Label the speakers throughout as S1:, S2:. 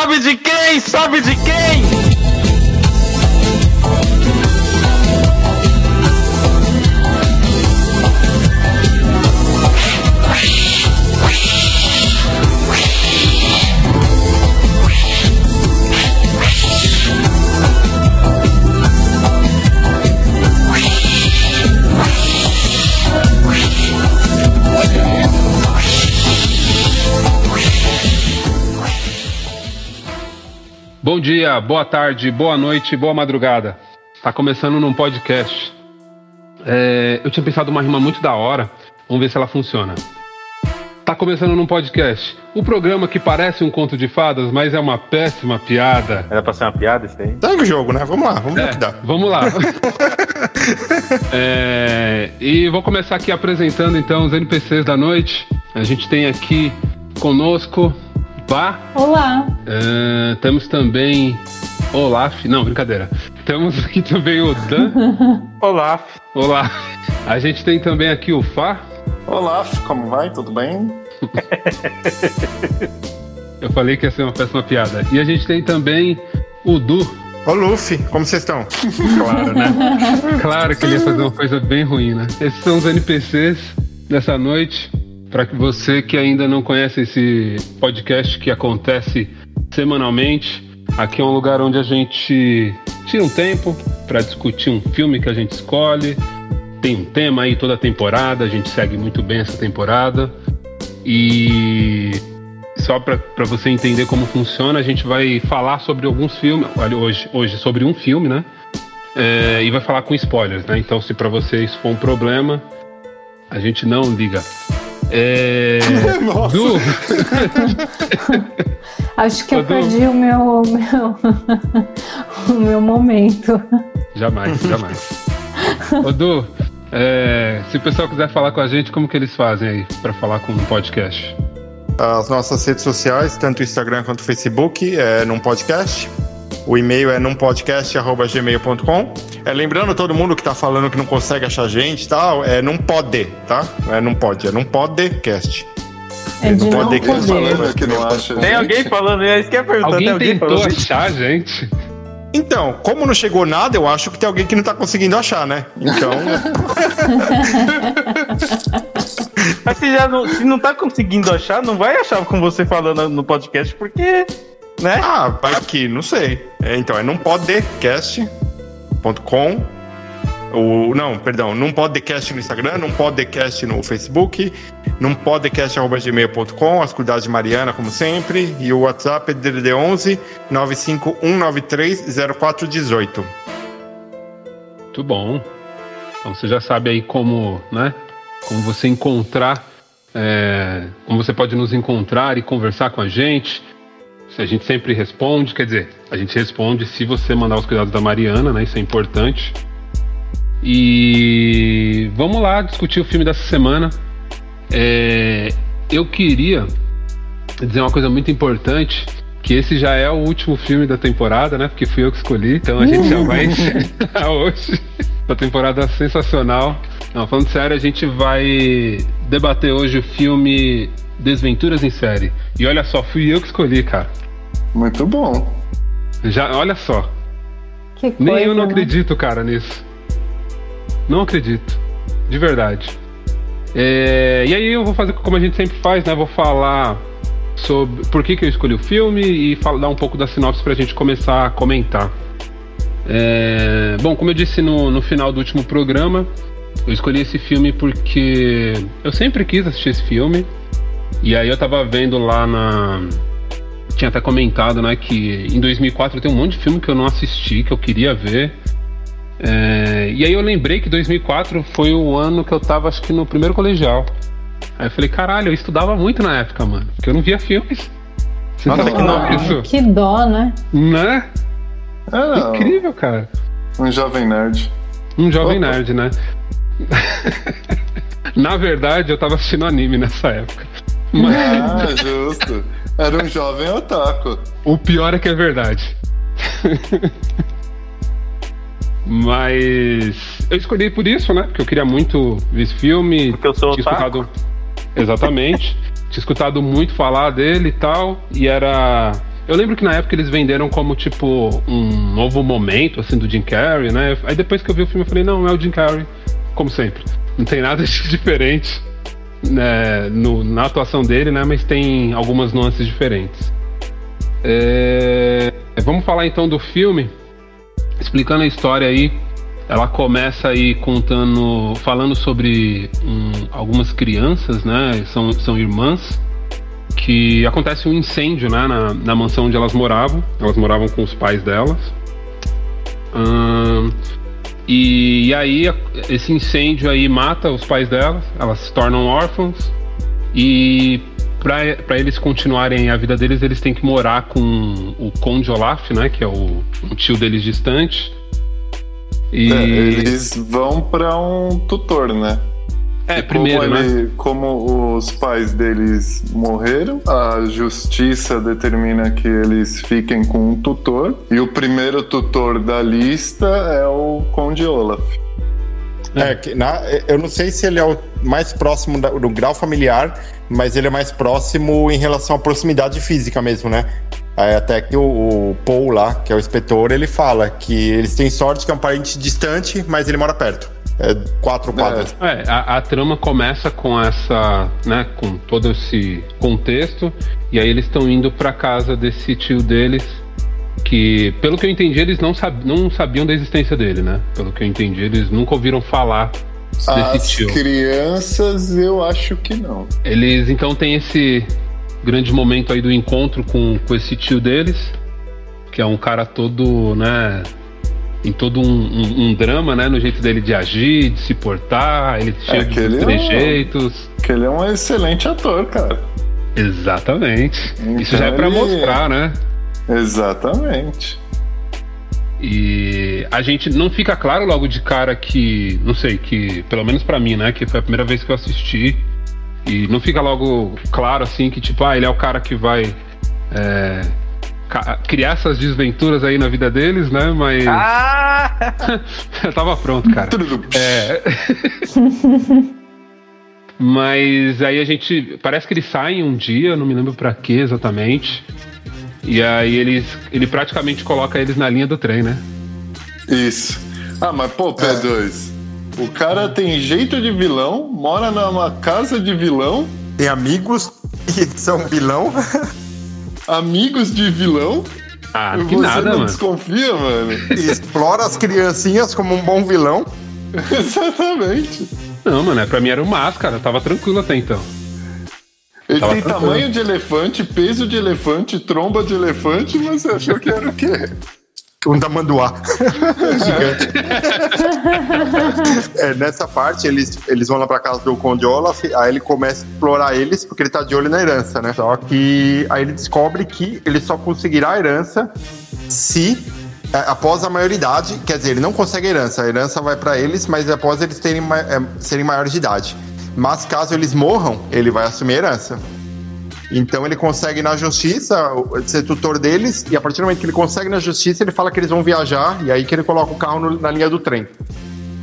S1: Sabe de quem? Sabe de quem?
S2: Bom dia, boa tarde, boa noite, boa madrugada. Tá começando num podcast. É, eu tinha pensado uma rima muito da hora. Vamos ver se ela funciona. Tá começando num podcast. O programa que parece um conto de fadas, mas é uma péssima piada.
S1: Era pra ser uma piada isso aí?
S3: Segue o jogo, né? Vamos lá, vamos ver o
S2: É,
S3: que dá.
S2: vamos lá. É, e vou começar aqui apresentando então os NPCs da noite. A gente tem aqui conosco Vá,
S4: Olá!
S2: É, temos também Olaf. Não, brincadeira. Temos aqui também o Dan.
S1: Olá.
S2: Olá. A gente tem também aqui o Fá.
S5: Olá, como vai? Tudo bem?
S2: Eu falei que ia ser uma péssima piada. E a gente tem também o Du.
S3: Ô Luffy, como vocês estão?
S2: Claro, né? Claro que ele ia fazer uma coisa bem ruim, né? Esses são os NPCs dessa noite. Para que você que ainda não conhece esse podcast que acontece semanalmente, aqui é um lugar onde a gente tira um tempo para discutir um filme que a gente escolhe. Tem um tema aí toda a temporada, a gente segue muito bem essa temporada. E só para você entender como funciona, a gente vai falar sobre alguns filmes, hoje, hoje sobre um filme, né? É, e vai falar com spoilers, né? Então, se para vocês for um problema, a gente não liga. É...
S5: Nossa.
S2: Du,
S4: Acho que eu
S2: Du.
S4: perdi o meu, meu, o meu momento.
S2: jamais, jamais. Ô, Du, é, se o pessoal quiser falar com a gente, como que eles fazem aí para falar com o podcast?
S3: As nossas redes sociais, tanto o Instagram quanto o Facebook, é num podcast. O e-mail é numpodcast.gmail.com. É, lembrando todo mundo que tá falando que não consegue achar gente e tal, é não pode, tá? É não pode, é não podcast.
S4: É de
S3: Não
S4: não
S3: pode.
S5: Falando que não acha.
S1: Tem
S5: gente.
S1: alguém falando, é isso que perguntar.
S2: Alguém
S1: tem alguém
S2: tentou
S1: falando?
S2: achar gente?
S3: Então, como não chegou nada, eu acho que tem alguém que não tá conseguindo achar, né? Então,
S1: Mas se, já não, se não tá conseguindo achar, não vai achar com você falando no podcast, porque. Né?
S3: ah, vai aqui, não sei. É, então, é numpodcast.com. O, não, perdão, num podcast no Instagram, num podcast no Facebook, num podcast.gmail.com, as cuidados de Mariana, como sempre, e o WhatsApp é DDD11 951930418.
S2: Muito bom. Então você já sabe aí como, né? Como você encontrar, é, como você pode nos encontrar e conversar com a gente. A gente sempre responde, quer dizer, a gente responde se você mandar os cuidados da Mariana, né? Isso é importante. E vamos lá discutir o filme dessa semana. É, eu queria dizer uma coisa muito importante, que esse já é o último filme da temporada, né? Porque fui eu que escolhi, então a gente já vai encerrar hoje. Uma temporada sensacional. Não, falando sério, a gente vai debater hoje o filme Desventuras em Série. E olha só, fui eu que escolhi, cara.
S5: Muito bom.
S2: Já, olha só.
S4: Que
S2: Nem
S4: coisa,
S2: eu não
S4: né?
S2: acredito, cara, nisso. Não acredito. De verdade. É, e aí eu vou fazer como a gente sempre faz, né? Vou falar sobre por que, que eu escolhi o filme e fal- dar um pouco da sinopse pra gente começar a comentar. É, bom, como eu disse no, no final do último programa, eu escolhi esse filme porque eu sempre quis assistir esse filme. E aí eu tava vendo lá na. Tinha até comentado, né, que em 2004 tem um monte de filme que eu não assisti, que eu queria ver. É, e aí eu lembrei que 2004 foi o ano que eu tava, acho que no primeiro colegial. Aí eu falei, caralho, eu estudava muito na época, mano, porque eu não via filmes. Você
S1: Nossa,
S2: sabe
S1: que nome
S4: Ah,
S2: isso?
S4: que dó, né?
S2: Né?
S5: Ah,
S2: Incrível, cara.
S5: um jovem nerd.
S2: Um jovem
S5: Opa.
S2: nerd, né? Na verdade, eu tava assistindo anime nessa época. Mas
S5: Ah, justo. Era um jovem otaku.
S2: o pior é que é verdade. Mas eu escolhi por isso, né? Porque eu queria muito ver esse filme.
S1: Porque eu sou
S2: tinha
S1: otaku?
S2: escutado. Exatamente. tinha escutado muito falar dele e tal. E era Eu lembro que na época eles venderam como, tipo, um novo momento, assim, do Jim Carrey, né? Aí depois que eu vi o filme eu falei, não, é o Jim Carrey, como sempre. Não tem nada de diferente né, no, na atuação dele, né? Mas tem algumas nuances diferentes. É, vamos falar então do filme, explicando a história aí. Ela começa aí contando, falando sobre um, algumas crianças, né? São, são irmãs que acontece um incêndio né, na, na mansão onde elas moravam. Elas moravam com os pais delas. Hum, e, e, aí esse incêndio aí mata os pais delas, elas se tornam órfãos e para eles continuarem a vida deles, eles têm que morar com o Conde Olaf, né, que é o um tio deles distante.
S5: E... É, eles vão para um tutor, né?
S2: É, primeiro,
S5: como,
S2: ele,
S5: né? como os pais deles morreram, a justiça determina que eles fiquem com um tutor. E o primeiro tutor da lista é o Conde Olaf.
S3: É, que na, eu não sei se ele é o mais próximo da, do grau familiar, mas ele é mais próximo em relação à proximidade física mesmo, né? É, até que o, o, Paul lá, que é o inspetor, ele fala que eles têm sorte que é um parente distante, mas ele mora perto é, quatro quadras.
S2: É, a, a, trama começa com essa, né, com todo esse contexto, e aí eles estão indo para casa desse tio deles, que, pelo que eu entendi, eles não, sab, não sabiam da existência dele, né? Pelo que eu entendi, eles nunca ouviram falar desse
S5: As
S2: tio.
S5: crianças, eu acho que não.
S2: Eles então têm esse grande momento aí do encontro com, com esse tio deles, que é um cara todo, né, em todo um, um, um, drama, né? No jeito dele de agir, de se portar, ele
S5: é,
S2: cheio de trejeitos.
S5: É um, que ele é um excelente ator, cara.
S2: Exatamente. Então Isso já é ele... mostrar, né?
S5: Exatamente.
S2: E a gente não fica claro logo de cara que, não sei, que pelo menos para mim, né, que foi a primeira vez que eu assisti, e não fica logo claro assim que tipo, ah, ele é o cara que vai é, criar essas desventuras aí na vida deles, né? Mas. Ah! eu tava pronto, cara. é. Mas aí a gente. Parece que eles saem um dia, não me lembro para que exatamente. E aí eles, ele praticamente coloca eles na linha do trem, né?
S5: Isso. Ah, mas pô, P2. É. O cara tem jeito de vilão, mora numa casa de vilão.
S3: Tem amigos que são vilão.
S5: amigos de vilão.
S2: Ah, que Você nada,
S5: não
S2: mano.
S5: desconfia, mano.
S3: E explora as criancinhas como um bom vilão.
S5: Exatamente.
S2: Não, mano, é, pra mim era o máscara, tava tranquilo até então.
S5: Ele tava tem tranquilo. tamanho de elefante, peso de elefante, tromba de elefante, mas você achou que era o quê?
S3: um tamanduá gigante. é, nessa parte, eles, eles vão lá pra casa do Conde Olaf, aí ele começa a explorar eles, porque ele tá de olho na herança, né? Só que aí ele descobre que ele só conseguirá a herança se é, após a maioridade, quer dizer, ele não consegue a herança, a herança vai para eles, mas após eles terem, é, serem maiores de idade. Mas caso eles morram, ele vai assumir a herança. Então ele consegue na justiça ser tutor deles, e a partir do momento que ele consegue na justiça, ele fala que eles vão viajar, e aí que ele coloca o carro no, na linha do trem.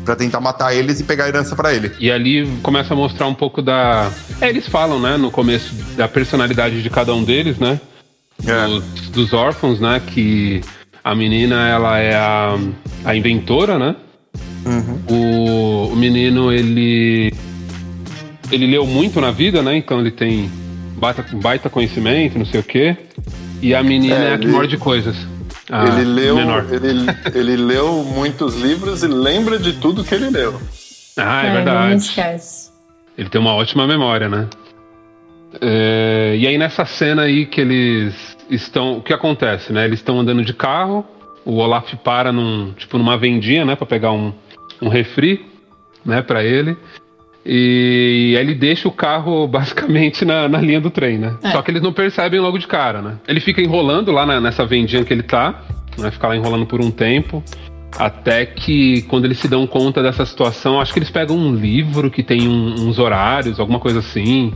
S3: Pra tentar matar eles e pegar a herança para ele.
S2: E ali começa a mostrar um pouco da. É, eles falam, né, no começo, da personalidade de cada um deles, né? É. Dos, dos órfãos, né? Que a menina, ela é a, a inventora, né? Uhum. O, o menino, ele. Ele leu muito na vida, né? Então ele tem baita, baita conhecimento, não sei o quê. E a menina é, é a que morde coisas.
S5: ele leu, ele, ele leu muitos livros e lembra de tudo que ele leu.
S2: Ah, é, é verdade. Não esquece. Ele tem uma ótima memória, né? É, e aí nessa cena aí que eles estão, o que acontece, né? Eles estão andando de carro, o Olaf para num, tipo numa vendinha, né, para pegar um, um refri, né, para ele. E aí ele deixa o carro basicamente na, na linha do trem, né? É. Só que eles não percebem logo de cara, né? Ele fica enrolando lá na, nessa vendinha que ele tá, né? Fica lá enrolando por um tempo. Até que quando eles se dão conta dessa situação, acho que eles pegam um livro que tem um, uns horários, alguma coisa assim,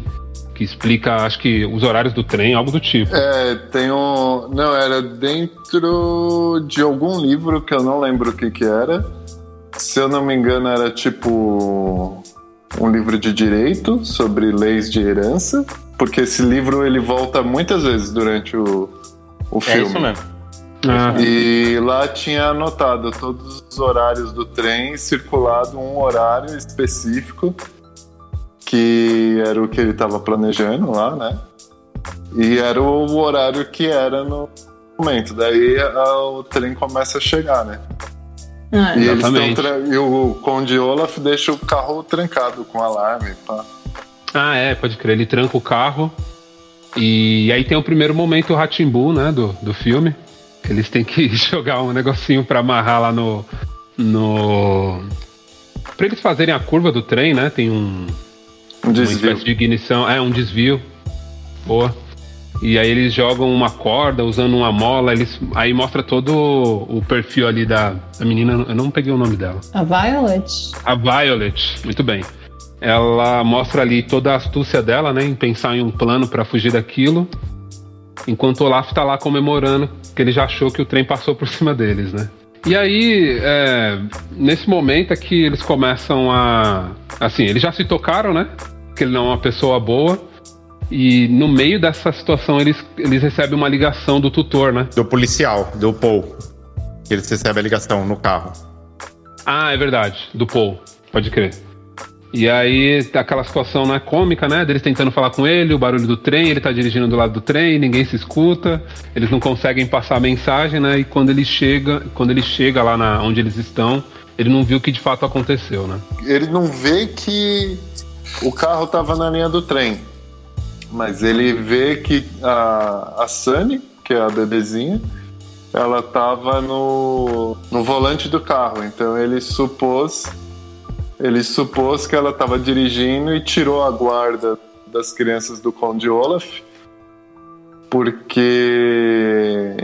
S2: que explica, acho que os horários do trem, algo do tipo.
S5: É, tem um. Não, era dentro de algum livro que eu não lembro o que que era. Se eu não me engano, era tipo um livro de direito sobre leis de herança, porque esse livro ele volta muitas vezes durante o, o
S1: É
S5: filme.
S1: isso mesmo.
S2: Ah,
S5: E lá tinha anotado todos os horários do trem, circulado um horário específico, que era o que ele estava planejando lá, né? E era o horário que era no momento. Daí a- o trem começa a chegar, né?
S4: Ah,
S5: E, eles tra- e o Conde Olaf deixa o carro trancado com alarme. Pá.
S2: ah, é, pode crer. Ele tranca o carro. E aí tem o primeiro momento Ratimbu, né, do, do filme. Eles têm que jogar um negocinho pra amarrar lá no. no. Pra eles fazerem a curva do trem, né? Tem um,
S5: Um
S2: uma
S5: desvio.
S2: espécie de ignição, é um desvio. Boa. E aí eles jogam uma corda usando uma mola, eles aí mostra todo o perfil ali da, da menina, eu não peguei o nome dela.
S4: A Violet?
S2: A Violet, muito bem. Ela mostra ali toda a astúcia dela, né, em pensar em um plano pra fugir daquilo. Enquanto o Olaf tá lá comemorando que ele já achou que o trem passou por cima deles, né? E aí, é, nesse momento é que eles começam a. Assim, eles já se tocaram, né? Que ele não é uma pessoa boa. E no meio dessa situação eles, eles recebem uma ligação do tutor, né?
S3: Do policial, do Paul. Eles recebem a ligação no carro.
S2: Ah, é verdade, do Paul, pode crer. E aí aquela situação né, cômica, né? Deles tentando falar com ele, o barulho do trem, ele tá dirigindo do lado do trem, ninguém se escuta, eles não conseguem passar a mensagem, né? E quando ele chega, quando ele chega lá na, onde eles estão, ele não viu o que de fato aconteceu, né?
S5: Ele não vê que o carro tava na linha do trem. Mas ele vê que a, a Sunny, que é a bebezinha, ela tava no, no volante do carro. Então ele supôs ele supôs que ela estava dirigindo e tirou a guarda das crianças do Conde Olaf porque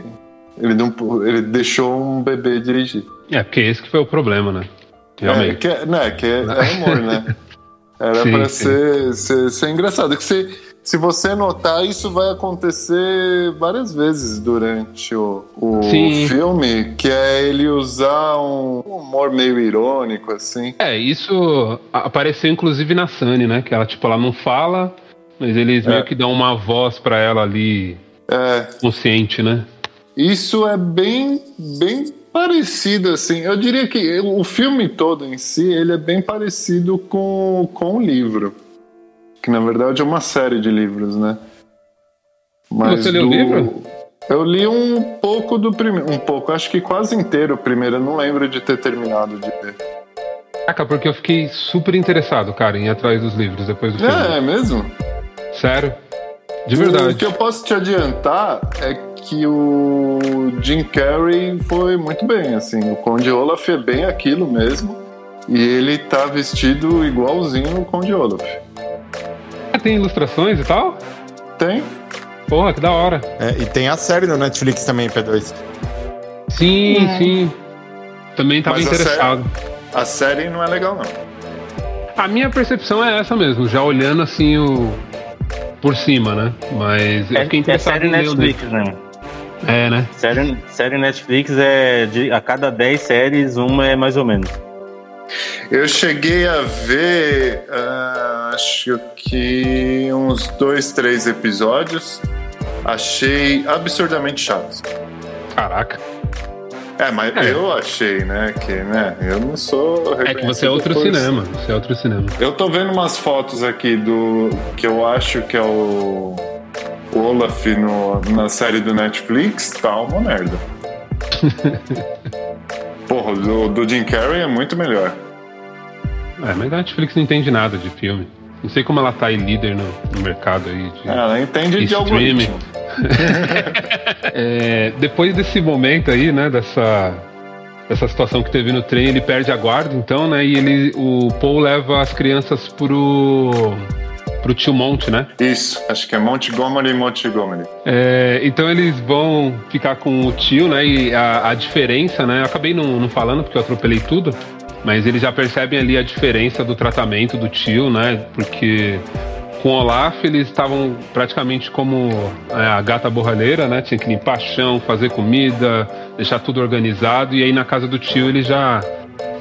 S5: ele, não, ele deixou um bebê dirigir.
S2: É, porque esse que foi o problema, né?
S5: É,
S2: Realmente.
S5: que, é- né, que é, é humor, né? Era
S2: Sim,
S5: pra
S2: sim.
S5: ser, ser, ser engraçado. Que se, se você notar, isso vai acontecer várias vezes durante o, o filme, que é ele usar um humor meio irônico, assim.
S2: É, isso apareceu inclusive na Sunny, né? Que ela, tipo, ela não fala, mas eles
S5: É.
S2: meio que dão uma voz pra ela ali,
S5: É,
S2: consciente, né?
S5: Isso é bem, bem parecido, assim. Eu diria que o filme todo em si, ele é bem parecido com, com o livro. Que na verdade é uma série de livros, né?
S2: Você leu o livro?
S5: Eu li um pouco do primeiro. Um pouco, acho que quase inteiro o primeiro. Eu não lembro de ter terminado de ler.
S2: Caraca, porque eu fiquei super interessado, cara, em ir atrás dos livros depois do filme.
S5: É, é mesmo?
S2: Sério. De
S5: O
S2: verdade.
S5: que eu posso te adiantar é que o Jim Carrey foi muito bem, assim. O Conde Olaf é bem aquilo mesmo. E ele tá vestido igualzinho o Conde Olaf.
S2: Tem ilustrações e tal?
S5: Tem?
S2: Porra, que da hora.
S3: É, e tem a série no Netflix também, P2.
S2: Sim,
S4: É.
S2: sim. Também tava
S5: Mas a
S2: interessado.
S5: A série não é legal, não.
S2: A minha percepção é essa mesmo, já olhando assim o. por cima, né? Mas eu
S1: É,
S2: fiquei
S1: é
S2: interessado
S1: série
S2: em
S1: Netflix, né?
S2: É, né?
S1: Série, série Netflix é de a cada 10 séries, uma é mais ou menos.
S5: Eu cheguei a ver, ah, acho que uns dois, três episódios. Achei absurdamente chato.
S2: Caraca.
S5: É, mas
S2: É.
S5: eu achei, né? Que, né? Eu não sou.
S2: É que você é outro
S5: por-
S2: cinema. Você é outro cinema.
S5: Eu tô vendo umas fotos aqui do que eu acho que é o, o Olaf no, na série do Netflix, tá uma merda. Porra, do, do Jim Carrey é muito melhor.
S2: É, mas a Netflix não entende nada de filme. Não sei como ela tá aí líder no, no mercado aí. de-
S5: Ela entende de algoritmo.
S2: É, depois desse momento aí, né, dessa, dessa situação que teve no trem, ele perde a guarda, então, né, e ele, o Paul leva as crianças pro, pro tio Monte, né?
S5: Isso, acho que é Montgomery Montgomery.
S2: É, então eles vão ficar com o tio, né, e a, a diferença, né, eu acabei não, não falando porque eu atropelei tudo, mas eles já percebem ali a diferença do tratamento do tio, né, porque com o Olaf eles estavam praticamente como é, a gata borralheira, né? Tinha que limpar chão, fazer comida, deixar tudo organizado. E aí na casa do tio ele já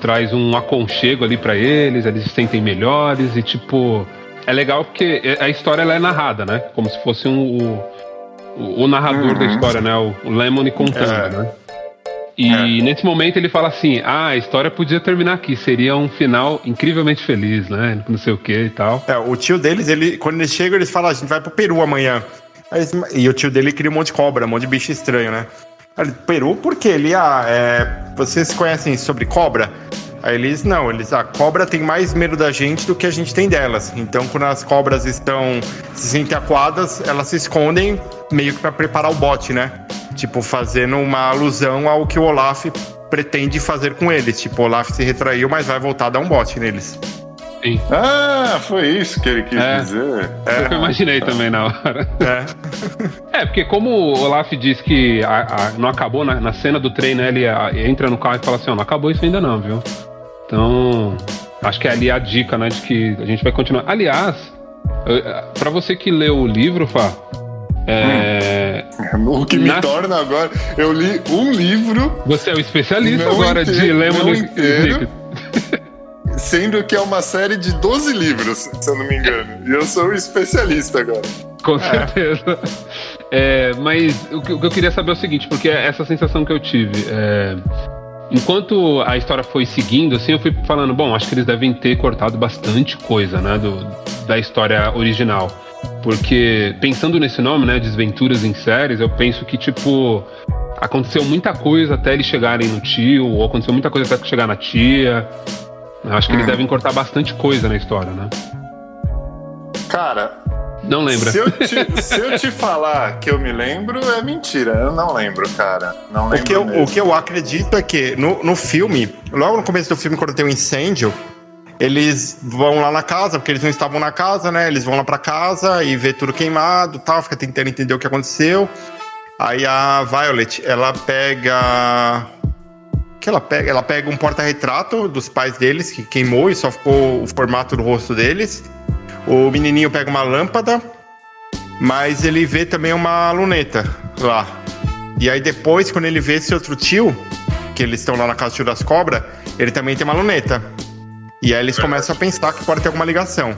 S2: traz um aconchego ali pra eles, eles se sentem melhores e tipo é legal porque a história ela é narrada, né? Como se fosse um, o, o, narrador
S5: Uhum.
S2: da história, né? O, o Lemony contando,
S3: É.
S2: né? E nesse momento ele fala assim: ah, a história podia terminar aqui, seria um final incrivelmente feliz, né? Não sei o que e tal.
S3: É, o tio deles, ele, quando eles chegam, eles falam, a gente vai pro Peru amanhã. Aí e o tio dele cria um monte de cobra, um monte de bicho estranho, né? Aí Peru, por quê? Ele, ah, é, vocês conhecem sobre cobra? Aí eles, não, eles, a cobra tem mais medo da gente do que a gente tem delas. Então, quando as cobras estão se sentem acuadas, elas se escondem meio que pra preparar o bote, né? Tipo, fazendo uma alusão ao que o Olaf pretende fazer com eles. Tipo, o Olaf se retraiu, mas vai voltar a dar um bote neles.
S2: Sim.
S5: Ah, foi isso que ele quis
S2: É.
S5: dizer.
S2: Foi o que eu imaginei também na hora.
S3: É.
S2: É, porque como o Olaf diz que a- a- não acabou na, na cena do trem, né? Ele a- entra no carro e fala assim, ó, não acabou isso ainda não, viu? Então, acho que é ali a dica, né, de que a gente vai continuar. Aliás, eu- pra você que leu o livro, Fá, é,
S5: O que me
S2: Na-
S5: torna agora. Eu li um livro,
S2: você é o especialista
S5: Não
S2: agora de
S5: inteiro,
S2: Lemon
S5: não
S2: e-
S5: inteiro. sendo que é uma série de 12 livros, se eu não me engano. E eu sou o especialista agora.
S2: Com certeza. É, mas o que, eu queria saber é o seguinte, porque é essa sensação que eu tive. é, enquanto a história foi seguindo, assim, eu fui falando, bom, acho que eles devem ter cortado bastante coisa, né, do, da história original. Porque, pensando nesse nome, né, Desventuras em Séries, eu penso que, tipo, aconteceu muita coisa até eles chegarem no tio, ou aconteceu muita coisa até chegar na tia. Acho que eles
S5: Hum.
S2: devem cortar bastante coisa na história, né?
S5: Cara,
S2: Não lembra?
S5: se eu, te, se eu te falar que eu me lembro, é mentira. Eu não lembro, cara. Não lembro
S3: O que, eu,
S5: mesmo.
S3: o que eu acredito é que no, no filme, logo no começo do filme, quando tem um incêndio, eles vão lá na casa, porque eles não estavam na casa, né? Eles vão lá pra casa e vê tudo queimado tal, fica tentando entender o que aconteceu. Aí a Violet, ela pega. O que ela pega? Ela pega um porta-retrato dos pais deles, que queimou e só ficou o formato do rosto deles. O menininho pega uma lâmpada, mas ele vê também uma luneta lá. E aí depois, quando ele vê esse outro tio, que eles estão lá na casa do tio das cobras, ele também tem uma luneta. E aí eles começam a pensar que pode ter alguma ligação.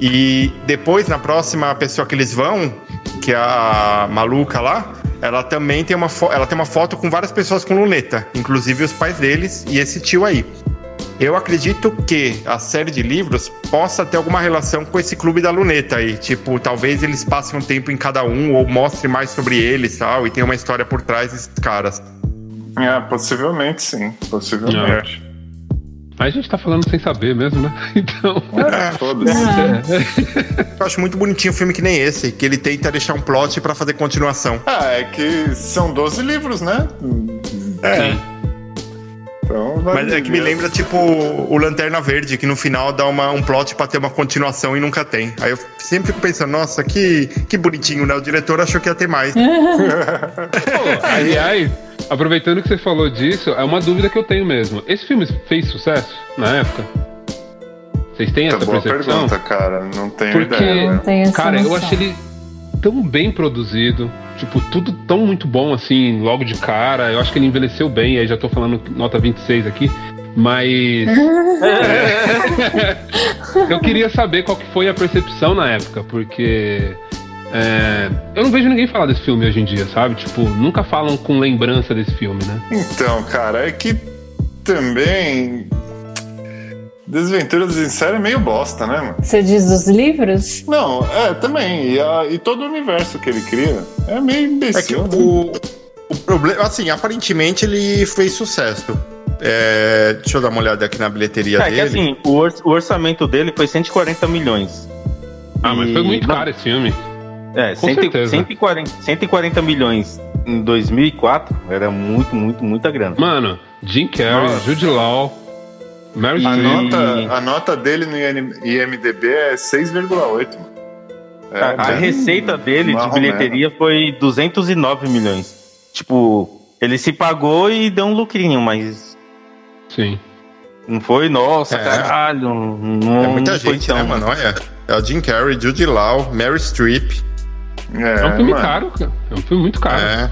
S3: E depois, na próxima pessoa que eles vão, que é a maluca lá, ela também tem uma, ela tem uma foto com várias pessoas com luneta, inclusive os pais deles e esse tio aí. Eu acredito que a série de livros possa ter alguma relação com esse clube da luneta aí. Tipo, talvez eles passem um tempo em cada um ou mostre mais sobre eles e tal, e tem uma história por trás desses caras.
S5: É, possivelmente sim. Possivelmente.
S2: Mas a gente tá falando sem saber mesmo, né? Então.
S5: É, foda-se.
S3: Eu acho muito bonitinho um filme que nem esse, que ele tenta deixar um plot pra fazer continuação.
S5: Ah, é que são 12 livros, né?
S3: É.
S5: Então vai
S3: Mas é que me lembra, tipo, o Lanterna Verde, que no final dá uma, um plot pra ter uma continuação e nunca tem. Aí eu sempre fico pensando, nossa, que, que bonitinho, né? O diretor achou que ia ter mais.
S2: Pô, aliás, aproveitando que você falou disso, é uma dúvida que eu tenho mesmo. Esse filme fez sucesso na época? Vocês têm
S5: Tá
S2: essa
S5: boa
S2: percepção?
S5: pergunta, cara. Não tenho
S2: Porque-
S5: ideia.
S4: Não
S5: né?
S4: tem essa
S2: Cara, eu
S4: noção.
S2: achei ele tão bem produzido. Tipo, tudo tão muito bom assim, logo de cara. Eu acho que ele envelheceu bem, aí já tô falando nota 26 aqui. Mas. É. eu queria saber qual que foi a percepção na época, porque. é, eu não vejo ninguém falar desse filme hoje em dia, sabe? Tipo, nunca falam com lembrança desse filme, né?
S5: Então, cara, é que também. Desventuras em série é meio bosta, né, mano?
S4: Você diz dos livros?
S5: Não, é, também. E, a- e todo o universo que ele cria é meio
S3: É que
S5: imbecil. né?
S3: o, o problema, assim, aparentemente ele fez sucesso. É, deixa eu dar uma olhada aqui na bilheteria
S1: É que
S3: dele.
S1: assim, o, or- o orçamento dele foi 140 milhões.
S2: Ah, mas
S1: E-
S2: foi muito
S1: não,
S2: caro esse filme.
S1: É,
S2: Com
S1: 100
S2: certeza.
S1: 140, 140 milhões em 2004 era muito, muito, muita grana.
S2: Mano, Jim Carrey,
S5: Nossa.
S2: Jude Law,
S5: A nota, a nota dele no IMDB é 6,8, mano. É,
S1: a, a
S5: bem
S1: receita dele de bilheteria foi 209 milhões. Tipo, ele se pagou e deu um lucrinho, mas
S2: Sim.
S1: não foi, nossa,
S3: É.
S1: caralho. Não,
S3: É muita
S1: não
S3: gente,
S1: tão-
S3: né, mano? Olha. É o Jim Carrey, Jude Law, Mary Streep.
S5: mesmo.
S2: É, um filme
S5: mano.
S2: caro, cara. É um filme muito caro.
S3: É.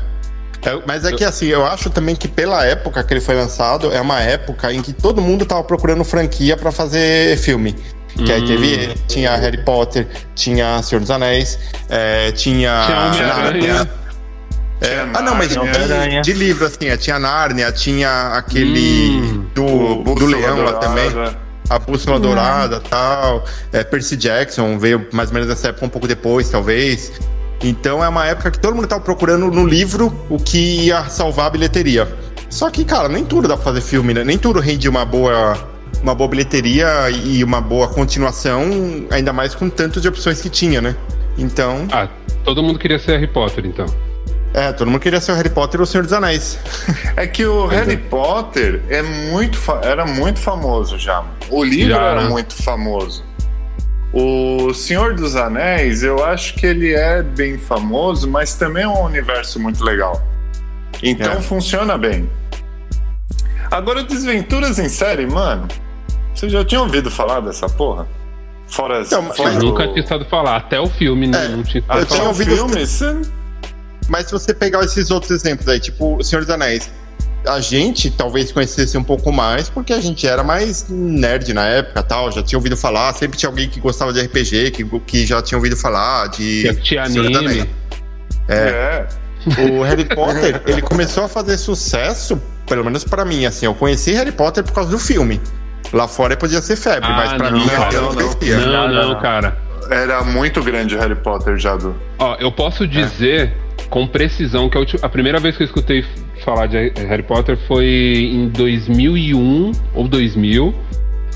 S3: É, mas é que assim, eu acho também que pela época que ele foi lançado, é uma época em que todo mundo tava procurando franquia pra fazer filme. Que aí
S2: Hum.
S3: teve, tinha Harry Potter, tinha Senhor dos Anéis, é, tinha.
S2: Tinha Homem-Aranha.
S3: É, ah, não, mas de, de livro, assim, é, tinha Nárnia, tinha aquele
S2: Hum.
S3: do, do Leão lá também. A Bússola Dourada tal. É, Percy Jackson veio mais ou menos nessa época, um pouco depois, talvez. Então é uma época que todo mundo tava procurando no livro o que ia salvar a bilheteria. Só que, cara, nem tudo dá pra fazer filme, né? Nem tudo rende uma boa, uma boa bilheteria e uma boa continuação, ainda mais com tanto de opções que tinha, né? Então,
S2: Ah, todo mundo queria ser Harry Potter, então.
S3: é, todo mundo queria ser o Harry Potter ou o Senhor dos Anéis.
S5: É que o Harry Potter é muito era muito famoso já. O livro
S2: Já,
S5: era
S2: né?
S5: muito famoso. O Senhor dos Anéis, eu acho que ele é bem famoso, mas também é um universo muito legal. Então
S3: É.
S5: funciona bem. Agora, Desventuras em série, mano. Você já tinha ouvido falar dessa porra? Fora,
S3: Então, mas-
S5: fora
S2: Eu
S5: do-
S2: nunca tinha estado falar. Até o filme
S3: É,
S2: não, tinha
S5: Até
S3: Eu tinha
S5: o
S3: ouvido-
S5: filme, você-
S3: Mas se você pegar esses outros exemplos aí, tipo o Senhor dos Anéis, a gente talvez conhecesse um pouco mais porque a gente era mais nerd na época tal, já tinha ouvido falar, sempre tinha alguém que gostava de RPG, que, que já tinha ouvido falar de.
S2: tinha, anime.
S3: Anéis.
S5: é.
S3: O Harry Potter, ele começou a fazer sucesso, pelo menos pra mim, assim, eu conheci Harry Potter por causa do filme. Lá fora podia ser febre,
S2: Ah,
S3: mas pra
S2: não,
S3: mim
S2: cara,
S3: eu não
S5: não.
S3: conhecia.
S2: Não,
S1: Não,
S2: cara.
S5: Era muito grande Harry Potter já do.
S2: Ó, eu posso dizer com precisão que a, ulti- a primeira vez que eu escutei falar de Harry Potter foi em 2001 ou 2000.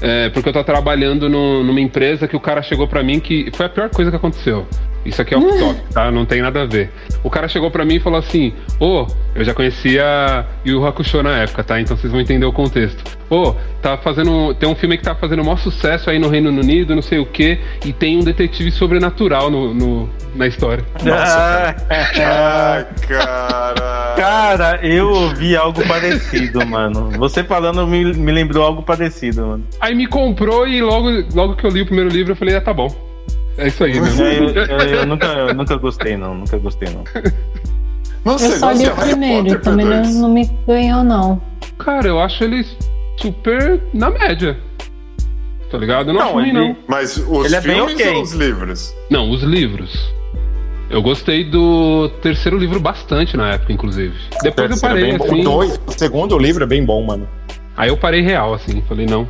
S2: é, porque eu tava trabalhando no- numa empresa que o cara chegou pra mim que foi a pior coisa que aconteceu. Isso aqui é off top, tá? Não tem nada a ver. O cara chegou pra mim e falou assim: Ô, eu já conhecia Yu Hakusho na época, tá? Então vocês vão entender o contexto. Ô, tá fazendo. Tem um filme que tá fazendo o maior sucesso aí no Reino Unido, não sei o quê, e tem um detetive sobrenatural no, no- na história.
S1: Ah,
S5: Ai, cara.
S1: Cara, eu ouvi algo parecido, mano. Você falando me, me lembrou algo parecido, mano.
S2: Aí me comprou e logo, logo que eu li o primeiro livro eu falei, ah, tá bom. É isso aí,
S1: É,
S2: né?
S1: Eu, eu- eu nunca, eu nunca gostei, não. Nunca gostei, não.
S5: Não,
S4: Eu só li o primeiro, também não,
S5: P2?
S4: não me ganhou, não.
S2: Cara, eu acho ele super na média. Tá ligado? Eu não,
S1: Não,
S2: acho ruim,
S1: ele-
S2: não.
S5: Mas os
S1: Ele é bem
S5: filmes
S1: ok.
S5: ou os livros?
S2: Não, os livros. Eu gostei do terceiro livro bastante na época, inclusive. Depois eu
S3: Terceiro é
S2: parei, assim.
S3: O, dois, o segundo livro é bem bom, mano.
S2: Aí eu parei real, assim. Falei, não.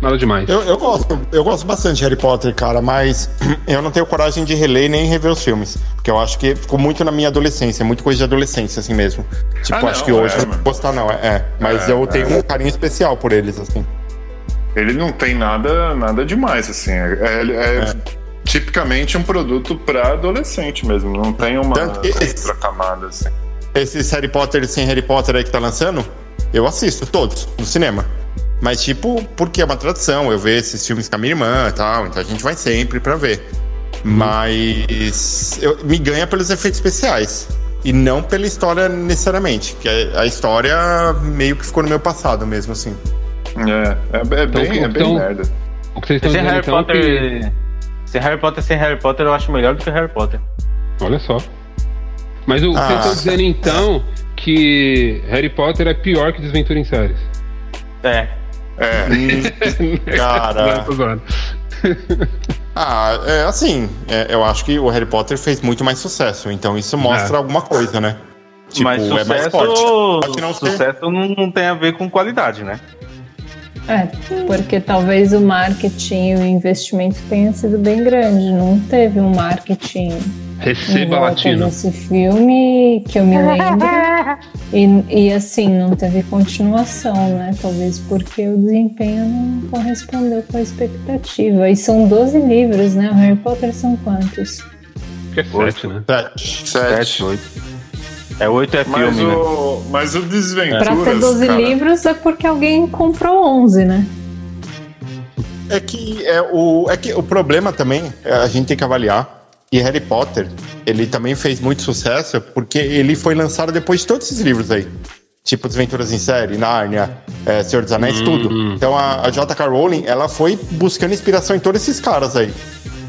S2: Nada demais.
S3: Eu, eu gosto, eu gosto bastante de Harry Potter, cara, mas eu não tenho coragem de reler nem rever os filmes. Porque eu acho que ficou muito na minha adolescência, muito coisa de adolescência, assim mesmo. Tipo,
S5: Ah, não,
S3: acho que hoje
S5: é,
S3: eu não
S5: mano.
S3: vou gostar, não. É, é. mas
S5: É,
S3: eu
S5: é.
S3: tenho um carinho especial por eles, assim.
S5: Ele não tem nada, nada demais, assim. É, é- é tipicamente um produto pra adolescente mesmo. Não tem uma outra camada, assim.
S3: Esses Harry Potter sem Harry Potter aí que tá lançando, eu assisto todos no cinema. Mas, tipo, porque é uma tradição, eu vejo esses filmes com a minha irmã e tal, então a gente vai sempre pra ver. Mas eu, me ganha pelos efeitos especiais. E não pela história necessariamente, que a a história meio que ficou no meu passado mesmo, assim.
S5: É, é, é bem, é bem
S2: então-
S5: merda.
S2: O que vocês estão dizendo
S1: Harry
S2: então é que...
S1: Potter. Se Harry Potter sem Harry Potter, eu acho melhor do que Harry Potter.
S2: Olha só. Mas o que
S3: Ah.
S2: vocês estão dizendo então que Harry Potter é pior que Desventura em Séries.
S1: É.
S5: É.
S3: Cara.
S2: Zoando.
S3: Ah, é assim, é, eu acho que o Harry Potter fez muito mais sucesso, então isso mostra
S2: É.
S3: alguma coisa, né? Tipo,
S1: mas
S3: é mais
S1: sucesso,
S3: forte.
S1: Sucesso não, não tem a ver com qualidade, né?
S4: É, porque talvez o marketing e o investimento tenha sido bem grande. Não teve um marketing.
S2: Receba latino.
S4: Desse filme que eu me lembro. e, e assim, não teve continuação, né? Talvez porque o desempenho não correspondeu com a expectativa. E são 12 livros, né? O Harry Potter são quantos?
S2: Acho que é 7, né?
S5: 7,
S1: 8. É, oito é
S5: Mas
S1: filme, né?
S5: o, mas o Desventuras,
S4: Pra ter 12
S5: cara,
S4: livros é porque alguém comprou 11, né?
S3: É que, é, o, é que o problema também, é, a gente tem que avaliar, e Harry Potter, ele também fez muito sucesso porque ele foi lançado depois de todos esses livros aí. Tipo Desventuras em Série, Nárnia, é, Senhor dos Anéis,
S2: Uhum.
S3: tudo. Então a, a J.K. Rowling, ela foi buscando inspiração em todos esses caras aí.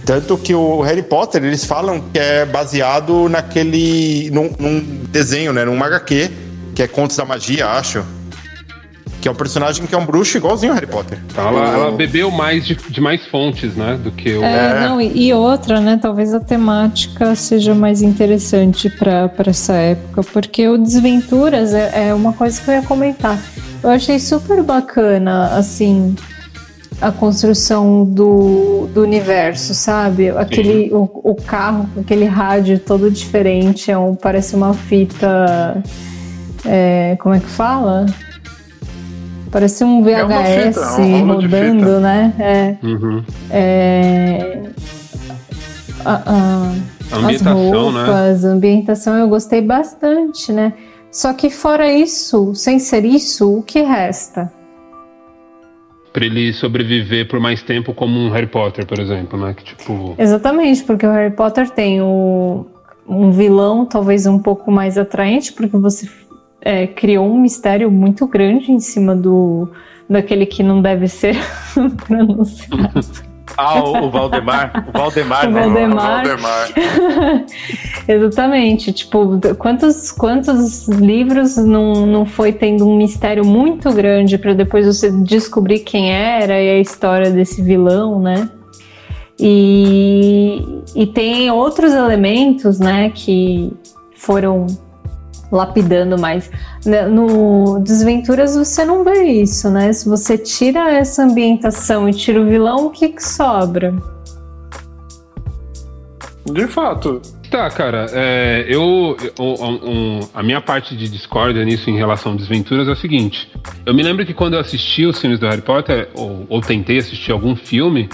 S3: Tanto que o Harry Potter, eles falam que é baseado naquele. num, num desenho, né? Num HQ, que é Contos da Magia, acho. Que é um personagem que é um bruxo igualzinho ao Harry Potter.
S2: Ela, ela bebeu mais de, de mais fontes, né? Do que o.
S4: É, não, e, e outra, né? Talvez a temática seja mais interessante para essa época, porque o Desventuras é, é uma coisa que eu ia comentar. Eu achei super bacana, assim, a construção do, do universo, sabe? Aquele, o, o carro, aquele rádio todo diferente, é um, parece uma fita. é, como é que fala? Parece um
S5: É
S4: VHS
S5: fita, é um rolo de
S4: rodando,
S5: fita.
S4: né? É,
S2: Uhum.
S4: é, a- a-
S2: A ambientação,
S4: as
S2: né?
S4: roupas, a ambientação eu gostei bastante, né? Só que fora isso, sem ser isso, o que resta?
S2: Pra ele sobreviver por mais tempo como um Harry Potter, por exemplo, né? Que tipo.
S4: Exatamente, porque o Harry Potter tem o, um vilão talvez um pouco mais atraente, porque você é, criou um mistério muito grande em cima do daquele que não deve ser pronunciado.
S1: Ah, o, o Valdemar. O Valdemar,
S4: O
S1: né?
S4: Valdemar.
S5: Valdemar.
S4: Exatamente, tipo, quantos, quantos livros não, não foi tendo um mistério muito grande para depois você descobrir quem era e a história desse vilão, né? E, e tem outros elementos, né, que foram lapidando mais. Né, No Desventuras você não vê isso, né? Se você tira essa ambientação e tira o vilão, o que, que sobra?
S5: De fato.
S2: Tá, cara, é, eu. um- um- a minha parte de discórdia nisso em relação a desventuras é o seguinte. Eu me lembro que quando eu assisti os filmes do Harry Potter, ou, ou tentei assistir algum filme,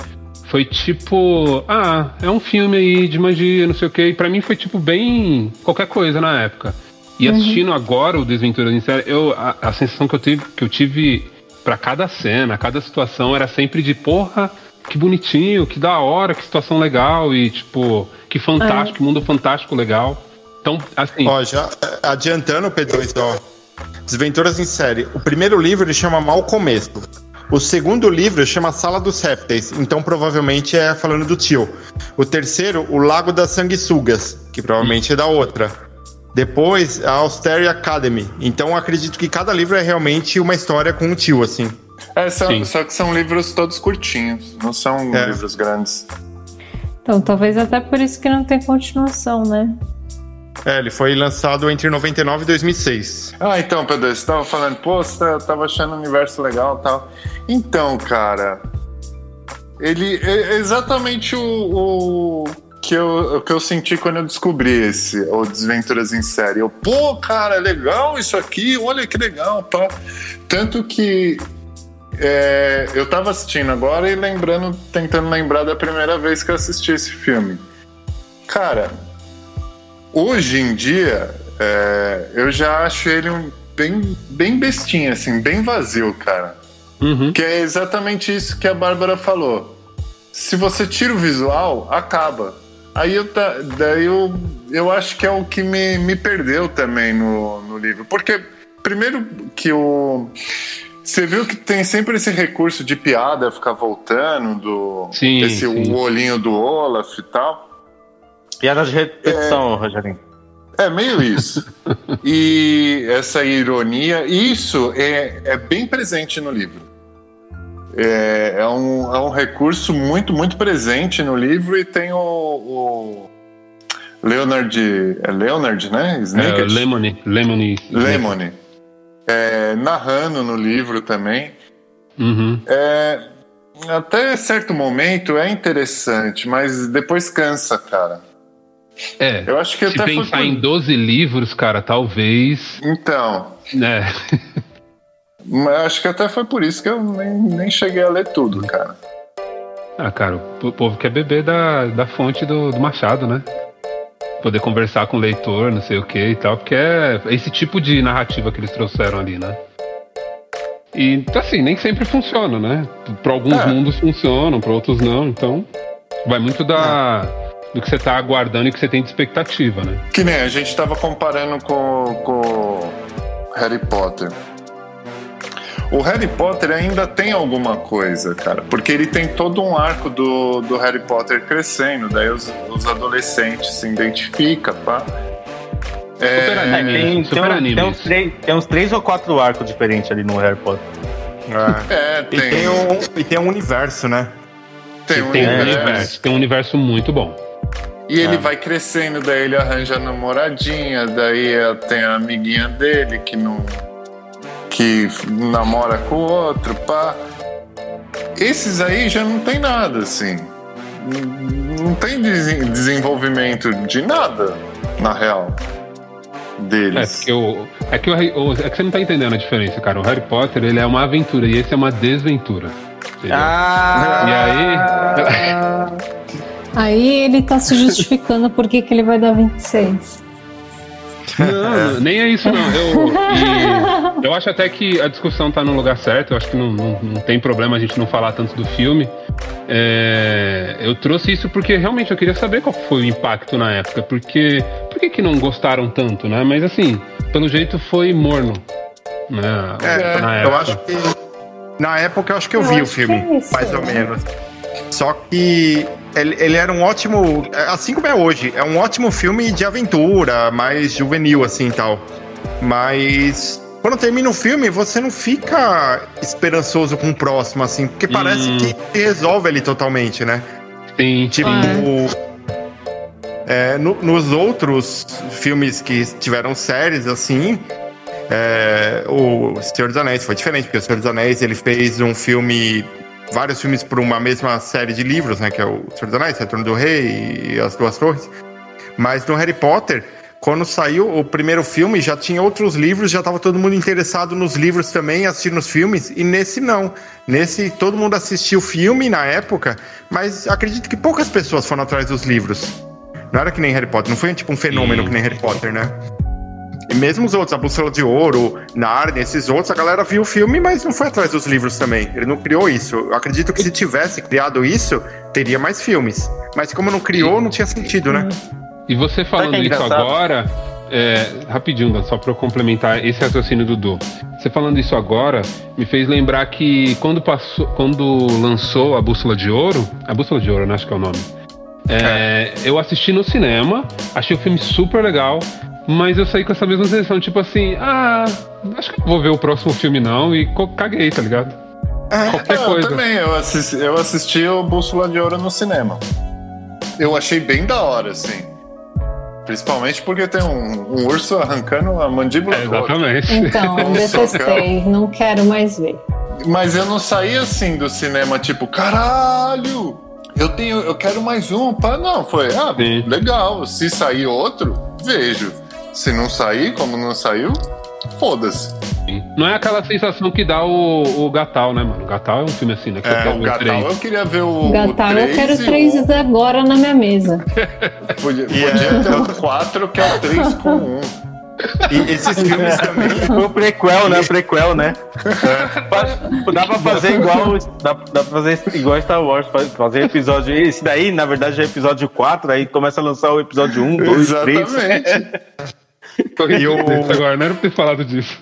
S2: foi tipo. Ah, é um filme aí de magia, não sei o quê. E pra mim foi tipo bem. qualquer coisa na época. E assistindo agora o Desventuras em Série, eu, a, a sensação que eu tive, que eu tive pra cada cena, cada situação, era sempre de porra, que bonitinho, que da hora, que situação legal e tipo, que fantástico, que mundo fantástico legal. Então, assim,
S3: Ó, já eh, adiantando, P2, ó. Desventuras em série. O primeiro livro ele chama Mal Começo. O segundo livro chama Sala dos Répteis, então provavelmente é falando do tio. O terceiro, O Lago das Sanguessugas, que provavelmente é da outra. Depois, a Austerity Academy. Então acredito que cada livro é realmente uma história com o tio, assim.
S5: É, só,
S2: Sim.
S5: só que são livros todos curtinhos, não são
S3: É.
S5: livros grandes.
S4: Então, talvez até por isso que não tem continuação, né?
S3: É, ele foi lançado entre 99 e 2006.
S5: Ah, então, Pedro, você tava falando, pô, você tá- tava achando o universo legal e tal. Então, cara, ele é exatamente o, o que, eu, o que eu senti quando eu descobri esse, o Desventuras em Série. Eu, pô, cara, é legal isso aqui, olha que legal, pá. Tanto que é, eu tava assistindo agora e lembrando, tentando lembrar da primeira vez que eu assisti esse filme. Cara, hoje em dia, é, eu já acho ele um bem, bem bestinha, assim, bem vazio, cara.
S2: uhum.
S5: Que é exatamente isso que a Bárbara falou. Se você tira o visual, acaba. Aí eu, ta- daí eu, eu acho que é o que me, me perdeu também no, no livro. Porque, primeiro, que o. Você viu que tem sempre esse recurso de piada ficar voltando, do,
S2: Sim,
S5: esse
S2: sim.
S5: o olhinho do Olaf e tal.
S1: Piada de repetição, Rogerinho.
S5: É meio isso. e essa ironia, isso é, é bem presente no livro. É, é, um, é um recurso muito, muito presente no livro e tem o, o Leonard. É Leonard, né?
S2: É,
S5: Snake?
S2: Lemony, Lemony.
S5: Lemony. É, narrando no livro também.
S2: Uhum.
S5: É, até certo momento é interessante, mas depois cansa, cara.
S2: É,
S5: Eu acho que
S2: se
S5: até foi
S2: pensar
S5: por-
S2: em 12 livros, cara, talvez.
S5: Então,
S2: né?
S5: Mas acho que até foi por isso que eu nem, nem cheguei a ler tudo, cara.
S2: Ah, cara, o povo quer beber da, da fonte do, do Machado, né? Poder conversar com o leitor, não sei o que e tal, porque é esse tipo de narrativa que eles trouxeram ali, né? E, assim, nem sempre funciona, né? Para alguns
S5: É.
S2: mundos funcionam, para outros não, então vai muito da, do que você tá aguardando e que você tem de expectativa, né?
S5: Que nem a gente tava comparando com, com Harry Potter. O Harry Potter ainda tem alguma coisa, cara, porque ele tem todo um arco do, do Harry Potter crescendo, daí os, os adolescentes se identificam, pá.
S2: Super
S1: É,
S2: anime.
S1: tem, tem,
S2: super anime.
S1: tem uns três, tem uns três ou quatro arcos diferentes ali no Harry Potter.
S3: É.
S5: É,
S3: E,
S5: tem,
S3: tem um, e tem um universo, né?
S5: tem um
S2: Tem um
S5: universo.
S2: Tem um universo muito bom.
S5: E ele
S3: É.
S5: vai crescendo, daí ele arranja namoradinha, daí tem a amiguinha dele que não. Que namora com o outro, pá. Esses aí já não tem nada, assim. Não- tem desen- desenvolvimento de nada, na real.
S2: É,
S5: Deles.
S2: porque o, é, que o, é que você não tá entendendo a diferença, cara. O Harry Potter, ele é uma aventura e esse é uma desventura. entendeu?
S1: Ah!
S4: Aí ele tá se justificando por que, que ele vai dar 26.
S2: Não, nem é isso, não. Eu, e eu acho até que a discussão tá no lugar certo. Eu acho que não, não, não tem problema a gente não falar tanto do filme. É, eu trouxe isso porque realmente eu queria saber qual foi o impacto na época. Porque por que, que não gostaram tanto, né? Mas assim, pelo jeito foi morno. Né,
S3: É,
S2: na
S3: eu
S2: época.
S3: acho que. Na época eu acho que eu,
S4: Eu
S3: vi o filme,
S4: é isso,
S3: mais ou menos. Só que ele, ele era um ótimo. Assim como é hoje, é um ótimo filme de aventura, mais juvenil, assim e tal. Mas. Quando termina o filme, você não fica esperançoso com o próximo, assim, porque parece
S2: Hum.
S3: que resolve ele totalmente, né?
S2: Sim.
S3: Tipo, é, no- nos outros filmes que tiveram séries assim, é, o Senhor dos Anéis foi diferente, porque o Senhor dos Anéis ele fez um filme, vários filmes por uma mesma série de livros, né? Que é o Senhor dos Anéis, Retorno do Rei e As Duas Torres. Mas no Harry Potter, quando saiu o primeiro filme, já tinha outros livros, já estava todo mundo interessado nos livros também, assistindo os filmes, e nesse não. Nesse, todo mundo assistiu o filme na época, mas acredito que poucas pessoas foram atrás dos livros. Não era que nem Harry Potter, não foi tipo um fenômeno que nem Harry Potter, né? E mesmo os outros, a Bússola de Ouro, Narnia, esses outros, a galera viu o filme, mas não foi atrás dos livros também. Ele não criou isso. Eu acredito que se tivesse criado isso, teria mais filmes. Mas como não criou, não tinha sentido, né?
S2: E você falando
S1: é
S2: isso agora, é, rapidinho, Dan, só pra eu complementar esse raciocínio do Dudu. Você falando isso agora me fez lembrar que quando passou, quando lançou a Bússola de Ouro, a Bússola de Ouro, né, acho que é o nome. é, Eu assisti no cinema, achei o filme super legal, mas eu saí com essa mesma sensação, tipo assim, ah, acho que não vou ver o próximo filme não, e caguei, tá ligado? Qualquer
S5: eu
S2: coisa.
S5: também, eu assisti, eu assisti o Bússola de Ouro no cinema. Eu achei bem da hora, assim. Principalmente porque tem um, um urso arrancando a mandíbula
S2: É,
S5: do outro.
S2: exatamente.
S4: Então, detestei, não quero mais ver.
S5: Mas eu não saí assim do cinema, tipo, caralho! Eu tenho, eu quero mais um, pá. Não, foi, ah,
S2: Sim.
S5: legal. Se sair outro, vejo. Se não sair, como não saiu, foda-se.
S2: Não é aquela sensação que dá o, o Gatal, né, mano? O Gatal é um filme assim, né? Que eu
S3: É,
S2: quero
S5: O
S2: ver
S5: Gatal,
S2: três.
S5: eu queria ver o.
S4: Gatal,
S5: o
S4: eu quero
S5: e
S4: três
S5: o-
S4: agora na minha mesa.
S5: Podia,
S3: E
S5: podia
S3: é-
S5: ter o 4, que é o 3 com 1.
S3: E esses filmes também.
S1: Foi o prequel, né? Prequel, né? Dá pra fazer igual. Dá, dá pra fazer igual Star Wars, fa- fazer episódio. Esse daí, na verdade, é episódio 4, aí começa a lançar o episódio 1, 2, 3.
S5: Exatamente.
S3: E o-
S2: Agora, não era pra ter falado disso.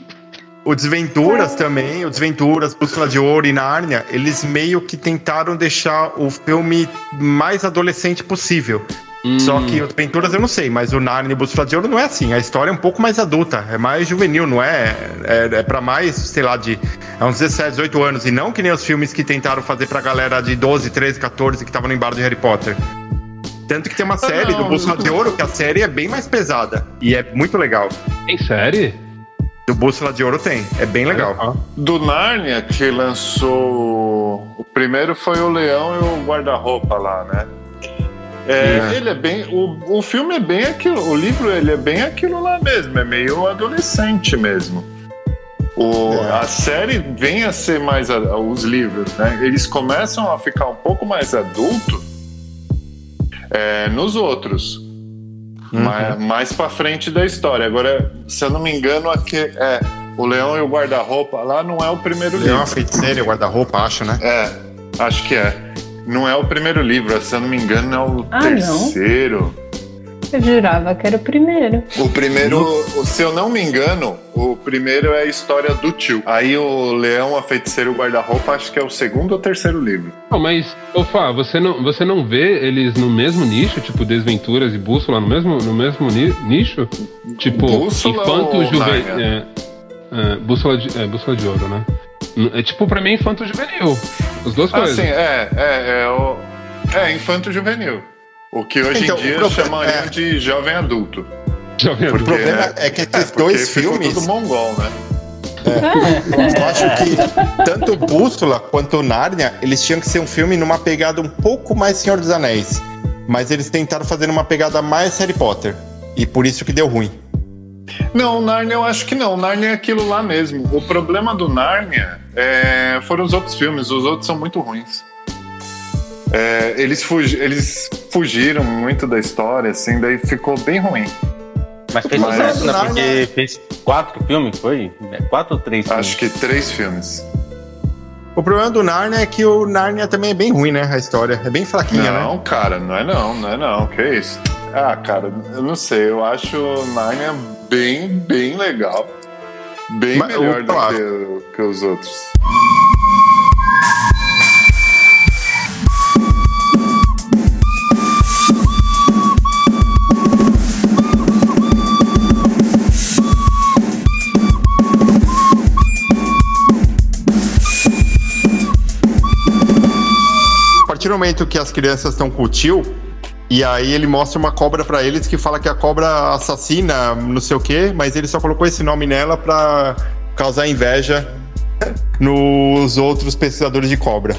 S3: O Desventuras também, o Desventuras, Bússola de Ouro e Nárnia, eles meio que tentaram deixar o filme mais adolescente possível. Só que o Desventuras eu não sei, mas o Nárnia e o Bússola de Ouro não é assim. A história é um pouco mais adulta, é mais juvenil, não é? É, é para mais, sei lá, de é uns 17, 18 anos. E não que nem os filmes que tentaram fazer pra galera de 12, 13, 14 que estavam no embalo de Harry Potter. Tanto que tem uma série
S5: não,
S3: do Bússola de Ouro que a série é bem mais pesada. E é muito legal.
S2: Tem série?
S3: Do Bússola de Ouro tem, é bem legal.
S5: Do Nárnia, que lançou. O primeiro foi o Leão e o Guarda-Roupa lá, né? É,
S3: É.
S5: Ele é bem. O, o filme é bem aquilo. O livro ele é bem aquilo lá mesmo. É meio adolescente mesmo. O,
S3: É.
S5: A série vem a ser mais. a- os livros, né? Eles começam a ficar um pouco mais adulto é, nos outros. Mais, mais pra frente da história. Agora, se eu não me engano, aqui é. O Leão e o Guarda-Roupa lá não é o primeiro
S3: Leão, a
S5: livro.
S3: feiticeira e o guarda-roupa, acho, né?
S5: É, acho que é. Não é o primeiro livro, se eu não me engano, é o
S4: Ah, não? Eu jurava que era o primeiro.
S5: O primeiro, se eu não me engano, o primeiro é a história do tio. Aí o Leão, a Feiticeira e o Guarda-Roupa, acho que é o segundo ou terceiro livro.
S2: Não, mas, ô Fá, você não, você não vê eles no mesmo nicho, tipo Desventuras e Bússola, no mesmo, no mesmo ni- nicho? Tipo,
S5: Bússola
S2: Infanto Juvenil. É, é, bússola, de, é, Bússola de Ouro, né? É tipo, pra mim, Infanto Juvenil. As duas
S5: Ah,
S2: coisas.
S5: sim, é, é, é o. É, infanto juvenil. O que hoje
S3: Então,
S5: em dia
S3: o problema-
S5: chamariam
S3: é.
S5: de jovem adulto.
S2: Jovem
S3: O
S2: adulto.
S3: problema é que esses
S5: porque
S3: dois
S5: ficou
S3: filmes.
S5: tudo mongol, né?
S3: Eu acho que tanto Bússola quanto Nárnia, eles tinham que ser um filme numa pegada um pouco mais Senhor dos Anéis. Mas eles tentaram fazer uma pegada mais Harry Potter. E por isso que deu ruim.
S5: Não, Narnia eu acho que não. Narnia é aquilo lá mesmo. O problema do Narnia é, foram os outros filmes. Os outros são muito ruins. É, eles, fugi- eles fugiram muito da história, assim, daí ficou bem ruim.
S1: Mas fez
S5: Mas-
S1: sucesso, né?
S3: Não,
S1: Porque fez quatro filmes, foi? É, Quatro ou três filmes?
S5: Acho que três filmes.
S3: O problema do Narnia é que o Narnia também é bem ruim, né? A história. É bem fraquinha, né?
S5: não, cara, não é não, não é não. Que isso? Ah, cara, eu não sei. Eu acho Narnia bem, bem legal. Bem
S3: Mas
S5: melhor do que, que os outros.
S3: Partir do momento que as crianças estão com o tio, e aí ele mostra uma cobra pra eles que fala que a cobra assassina, não sei o quê, mas ele só colocou esse nome nela pra causar inveja nos outros pesquisadores de cobra.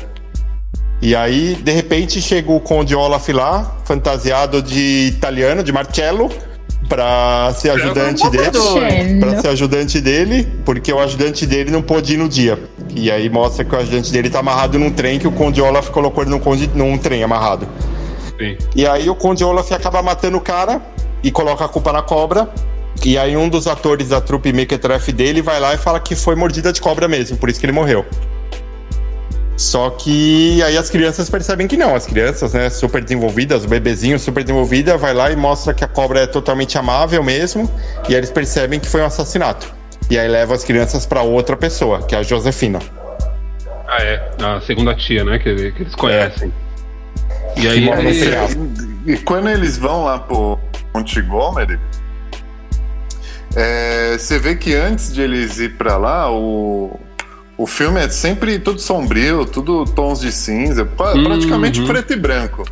S3: E aí, de repente, chega o Conde Olaf lá, fantasiado de italiano, de Marcello, pra ser ajudante dele. Pra ser ajudante dele, porque o ajudante dele não pôde ir no dia. E aí mostra que o ajudante dele tá amarrado num trem que o Conde Olaf colocou ele num, conde, num trem amarrado.
S2: Sim.
S3: E aí o Conde Olaf acaba matando o cara e coloca a culpa na cobra. E aí um dos atores da trupe Mequetrefe dele vai lá e fala que foi mordida de cobra mesmo, por isso que ele morreu. Só que aí as crianças percebem que não. As crianças, né, super desenvolvidas, o bebezinho super desenvolvida, vai lá e mostra que a cobra é totalmente amável mesmo. E aí eles percebem que foi um assassinato. E aí leva as crianças pra outra pessoa, que é a Josefina.
S2: Ah, é. A segunda tia, né? Que, que eles conhecem. E aí
S3: seriado.
S5: E quando eles vão lá pro Montgomery, é, você vê que antes de eles ir pra lá, o, o filme é sempre tudo sombrio, tudo tons de cinza,
S2: Uhum.
S5: praticamente preto e branco.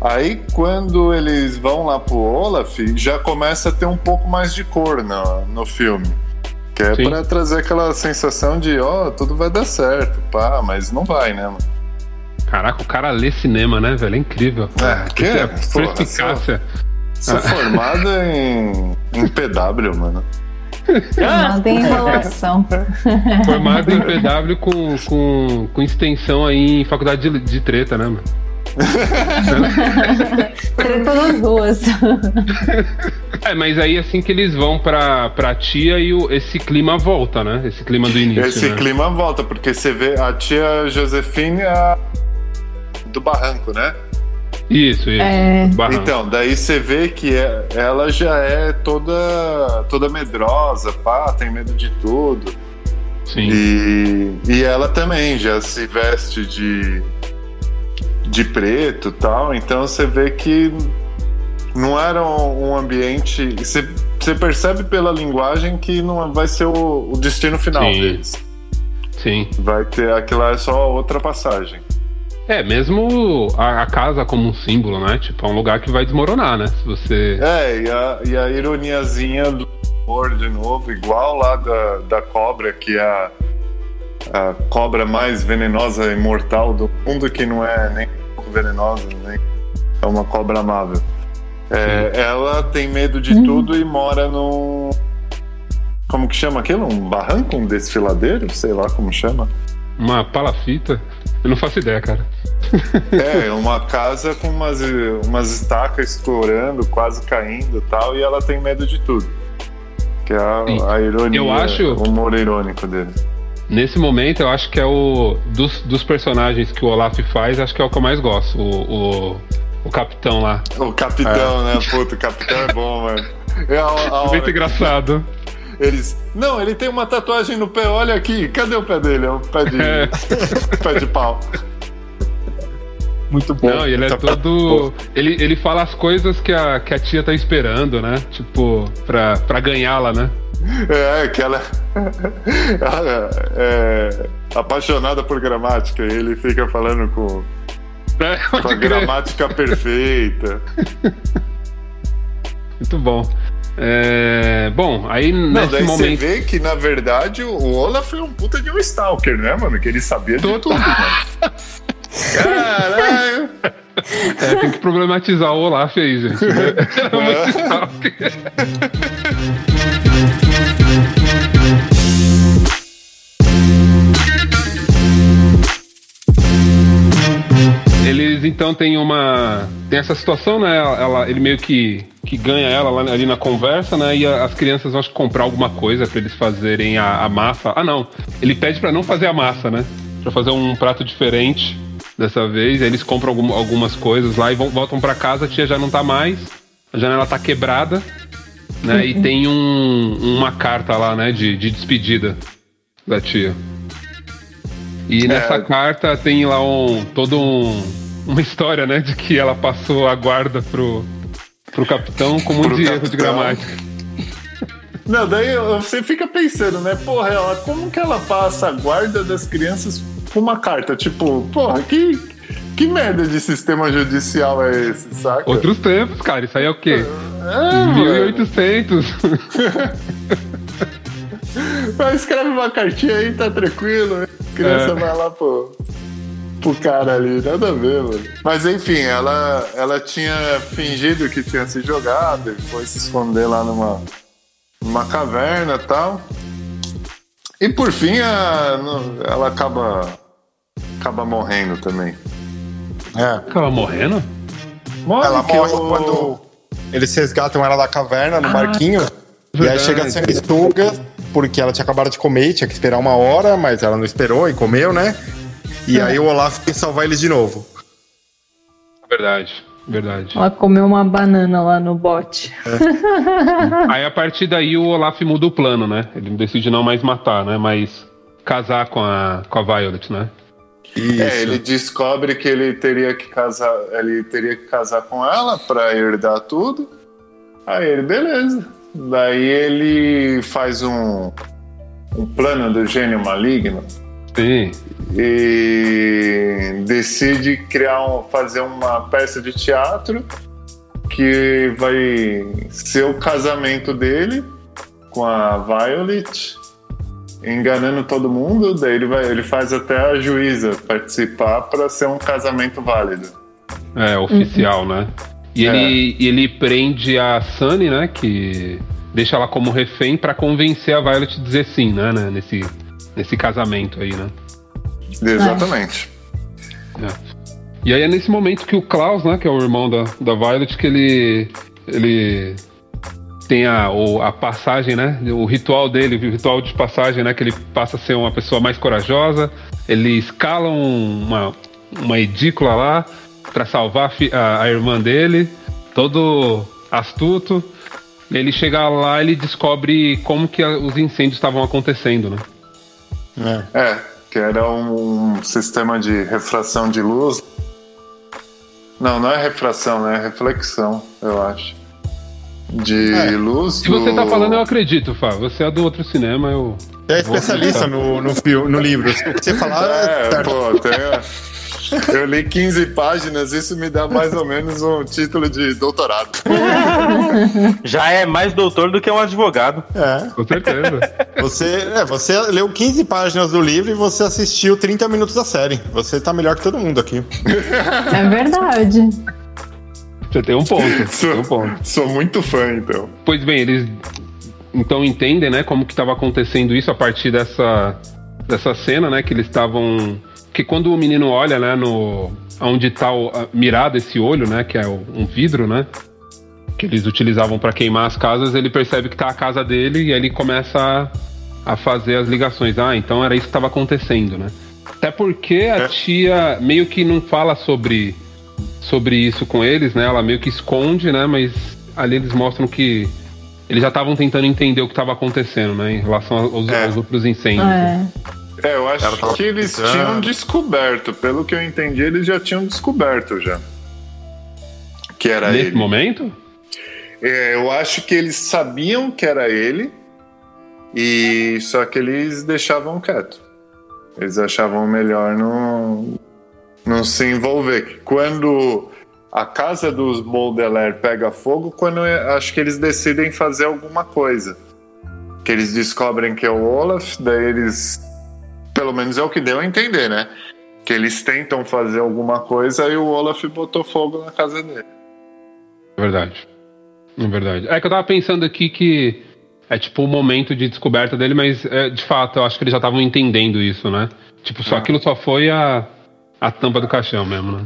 S5: Aí quando eles vão lá pro Olaf, já começa a ter um pouco mais de cor no, no filme. Que é
S2: Sim.
S5: pra trazer aquela sensação de, ó, tudo vai dar certo, pá, mas não vai, né? mano?
S2: Caraca, o cara lê cinema, né, velho? É incrível.
S5: É, que é,
S2: a
S5: porra,
S2: perspicácia.
S5: Sou formado em, em PW, mano.
S4: Em enrolação.
S2: Formado em PW com, com, com extensão aí em faculdade de, de treta, né, mano?
S4: Treta nas ruas.
S2: É, mas aí assim que eles vão pra, pra tia e o, esse clima volta, né? Esse clima do início.
S5: Esse
S2: né?
S5: clima volta, porque você vê a tia Josefine a... do barranco, né?
S2: Isso, isso.
S4: É.
S5: Então, daí você vê que é- ela já é toda, toda medrosa, pá, tem medo de tudo.
S2: Sim.
S5: E, e ela também já se veste de, de preto e tal, então você vê que não era um, um ambiente. Você, você percebe pela linguagem que não vai ser o, o destino final
S2: Sim.
S5: deles.
S2: Sim.
S5: Vai ter aquilo lá é só outra passagem.
S2: É, mesmo a, a casa como um símbolo, né? Tipo, é um lugar que vai desmoronar, né? Se você.
S5: É, e a, e a ironiazinha do humor de novo, igual lá da, da cobra, que é a, a cobra mais venenosa e mortal do mundo, que não é nem um pouco venenosa, nem é uma cobra amável. É, ela tem medo de tudo e mora num. Como que chama aquilo? Um barranco? Um desfiladeiro? Sei lá como chama.
S2: Uma palafita. Eu não faço ideia, cara.
S5: É, uma casa com umas, umas estacas estourando, quase caindo e tal, e ela tem medo de tudo. Que é a, a ironia,
S2: Eu acho-
S5: o humor irônico dele.
S2: Nesse momento, eu acho que é o. Dos, dos personagens que o Olaf faz, acho que é o que eu mais gosto. O, o- o capitão lá.
S5: O capitão, né? Puta, o capitão é bom, mano. É a, a
S2: Muito
S5: que
S2: engraçado.
S5: Eles. Não, ele tem uma tatuagem no pé, olha aqui. Cadê o pé dele? É o pé de.
S2: É.
S5: pé de pau.
S3: Muito bom.
S2: Não, ele é
S3: Tá-
S2: todo. Ele, ele fala as coisas que a, que a tia tá esperando, né? Tipo, pra, pra ganhá-la, né?
S5: É, que ela ela é apaixonada por gramática. E ele fica falando com,
S2: É,
S5: com a gramática perfeita.
S2: Muito bom. É, bom, aí
S5: Não,
S2: nesse
S5: daí você
S2: momento.
S5: vê que, na verdade, o Olaf é um puta de um stalker, né, mano? Que ele sabia de tudo, mano. Caralho!
S2: É, tem que problematizar o Olaf aí, gente. né? Muito stalker. Eles então têm uma. Tem essa situação, né? Ela, ele meio que, que ganha ela lá, ali na conversa, né? E a- as crianças vão acho que comprar alguma coisa pra eles fazerem a, a massa. Ah, não. Ele pede pra não fazer a massa, né? Pra fazer um prato diferente dessa vez. Aí eles compram algum- algumas coisas lá e vão, voltam pra casa. A tia já não tá mais. A janela tá quebrada. Né? E tem um, uma carta lá, né? De, de despedida da tia. E nessa
S5: É.
S2: carta tem lá um todo um, uma história, né, de que ela passou a guarda pro, pro capitão com muito
S5: Pro
S2: erro de gramática.
S5: Não, daí você fica pensando, né? Porra, ela, como que ela passa a guarda das crianças uma carta? Tipo, porra, que, que merda de sistema judicial é esse, saca?
S2: Outros tempos, cara, isso aí é o quê?
S5: É, mano.
S2: 1800.
S5: Vai, escreve uma cartinha aí, tá tranquilo. A criança
S2: É.
S5: vai lá pro, pro cara ali, nada a ver, mano. Mas enfim, ela, ela tinha fingido que tinha se jogado e foi se esconder lá numa, numa caverna e tal. E por fim, a- ela acaba, acaba morrendo também.
S3: É.
S2: Acaba morrendo?
S5: Morre
S3: Ela
S5: que
S3: morre
S5: o-
S3: quando eles resgatam ela da caverna no
S2: Ah,
S3: barquinho. E aí
S2: verdade.
S3: chega a sanguessuga, porque ela tinha acabado de comer e tinha que esperar uma hora, mas ela não esperou e comeu, né? E aí o Olaf tem que salvar eles de novo.
S2: Verdade, verdade.
S4: Ela comeu uma banana lá no bote.
S2: Aí a partir daí o Olaf muda o plano, né? Ele decide não mais matar, né? Mas casar com a, com a Violet, né?
S3: Isso.
S5: É, ele descobre que ele teria que casar, ele teria que casar com ela para herdar tudo. Aí ele, beleza. Daí ele faz um, um plano do gênio maligno
S2: Sim.
S5: e decide criar um, fazer uma peça de teatro que vai ser o casamento dele com a Violet, enganando todo mundo. Daí ele, vai, ele faz até a juíza participar para ser um casamento válido.
S2: É, oficial, né? E
S5: É.
S2: ele, ele prende a Sunny, né? Que deixa ela como refém pra convencer a Violet a dizer sim, né? né, Nesse, nesse casamento aí, né?
S5: Exatamente.
S2: E aí é nesse momento que o Klaus, né? Que é o irmão da, da Violet, que ele. ele tem a, o- a passagem, né? O ritual dele, o ritual de passagem, né? Que ele passa a ser uma pessoa mais corajosa. Ele escala um- uma, uma edícula lá pra salvar a, a- irmã dele, todo astuto. Ele chega lá ele descobre como que a- os incêndios estavam acontecendo, né?
S3: É.
S5: É, que era um sistema de refração de luz. Não, não é refração, é reflexão, eu acho. De
S3: É.
S5: luz.
S2: Se você
S5: do-
S2: tá falando, eu acredito, Fá. Você é do outro cinema, eu.
S3: Você é especialista no, no, fio- no livro. O que você falar é,
S5: É, pô, tem. Eu li 15 páginas, isso me dá mais ou menos um título de doutorado.
S1: Já é mais doutor do que um advogado.
S3: É.
S2: Com certeza.
S3: Você, é, você leu 15 páginas do livro e você assistiu 30 minutos da série. Você tá melhor que todo mundo aqui.
S4: É verdade.
S2: Você tem um ponto. Você tem um
S5: Sou,
S2: ponto.
S5: sou muito fã, então.
S2: Pois bem, eles então entendem, né, como que estava acontecendo isso a partir dessa, dessa cena, né, que eles estavam... Que quando o menino olha, né, no... Onde tá o- a- mirado esse olho, né, que é um vidro, né, que eles utilizavam para queimar as casas, ele percebe que tá a casa dele e aí ele começa a, a fazer as ligações. Ah, então era isso que estava acontecendo, né? Até porque a
S5: É.
S2: tia meio que não fala sobre sobre isso com eles, né? Ela meio que esconde, né? Mas ali eles mostram que eles já estavam tentando entender o que estava acontecendo, né? Em relação aos,
S5: É.
S2: aos outros incêndios.
S4: É.
S5: É, eu acho
S3: tava
S5: que eles tinham descoberto. Pelo que eu entendi, eles já tinham descoberto já. Que era
S2: Nesse
S5: ele.
S2: momento?
S5: É, eu acho que eles sabiam que era ele, e só que eles deixavam quieto. Eles achavam melhor não, não se envolver. Quando a casa dos Baudelaire pega fogo, quando acho que eles decidem fazer alguma coisa. Que eles descobrem que é o Olaf, daí eles. Pelo menos é o que deu a entender, né? Que eles tentam fazer alguma coisa e o Olaf botou fogo na casa dele.
S2: É verdade. É verdade. É que eu tava pensando aqui que é tipo o momento de descoberta dele, mas é, de fato eu acho que eles já estavam entendendo isso, né? Tipo, só
S5: Ah.
S2: aquilo só foi a, a tampa do caixão mesmo, né?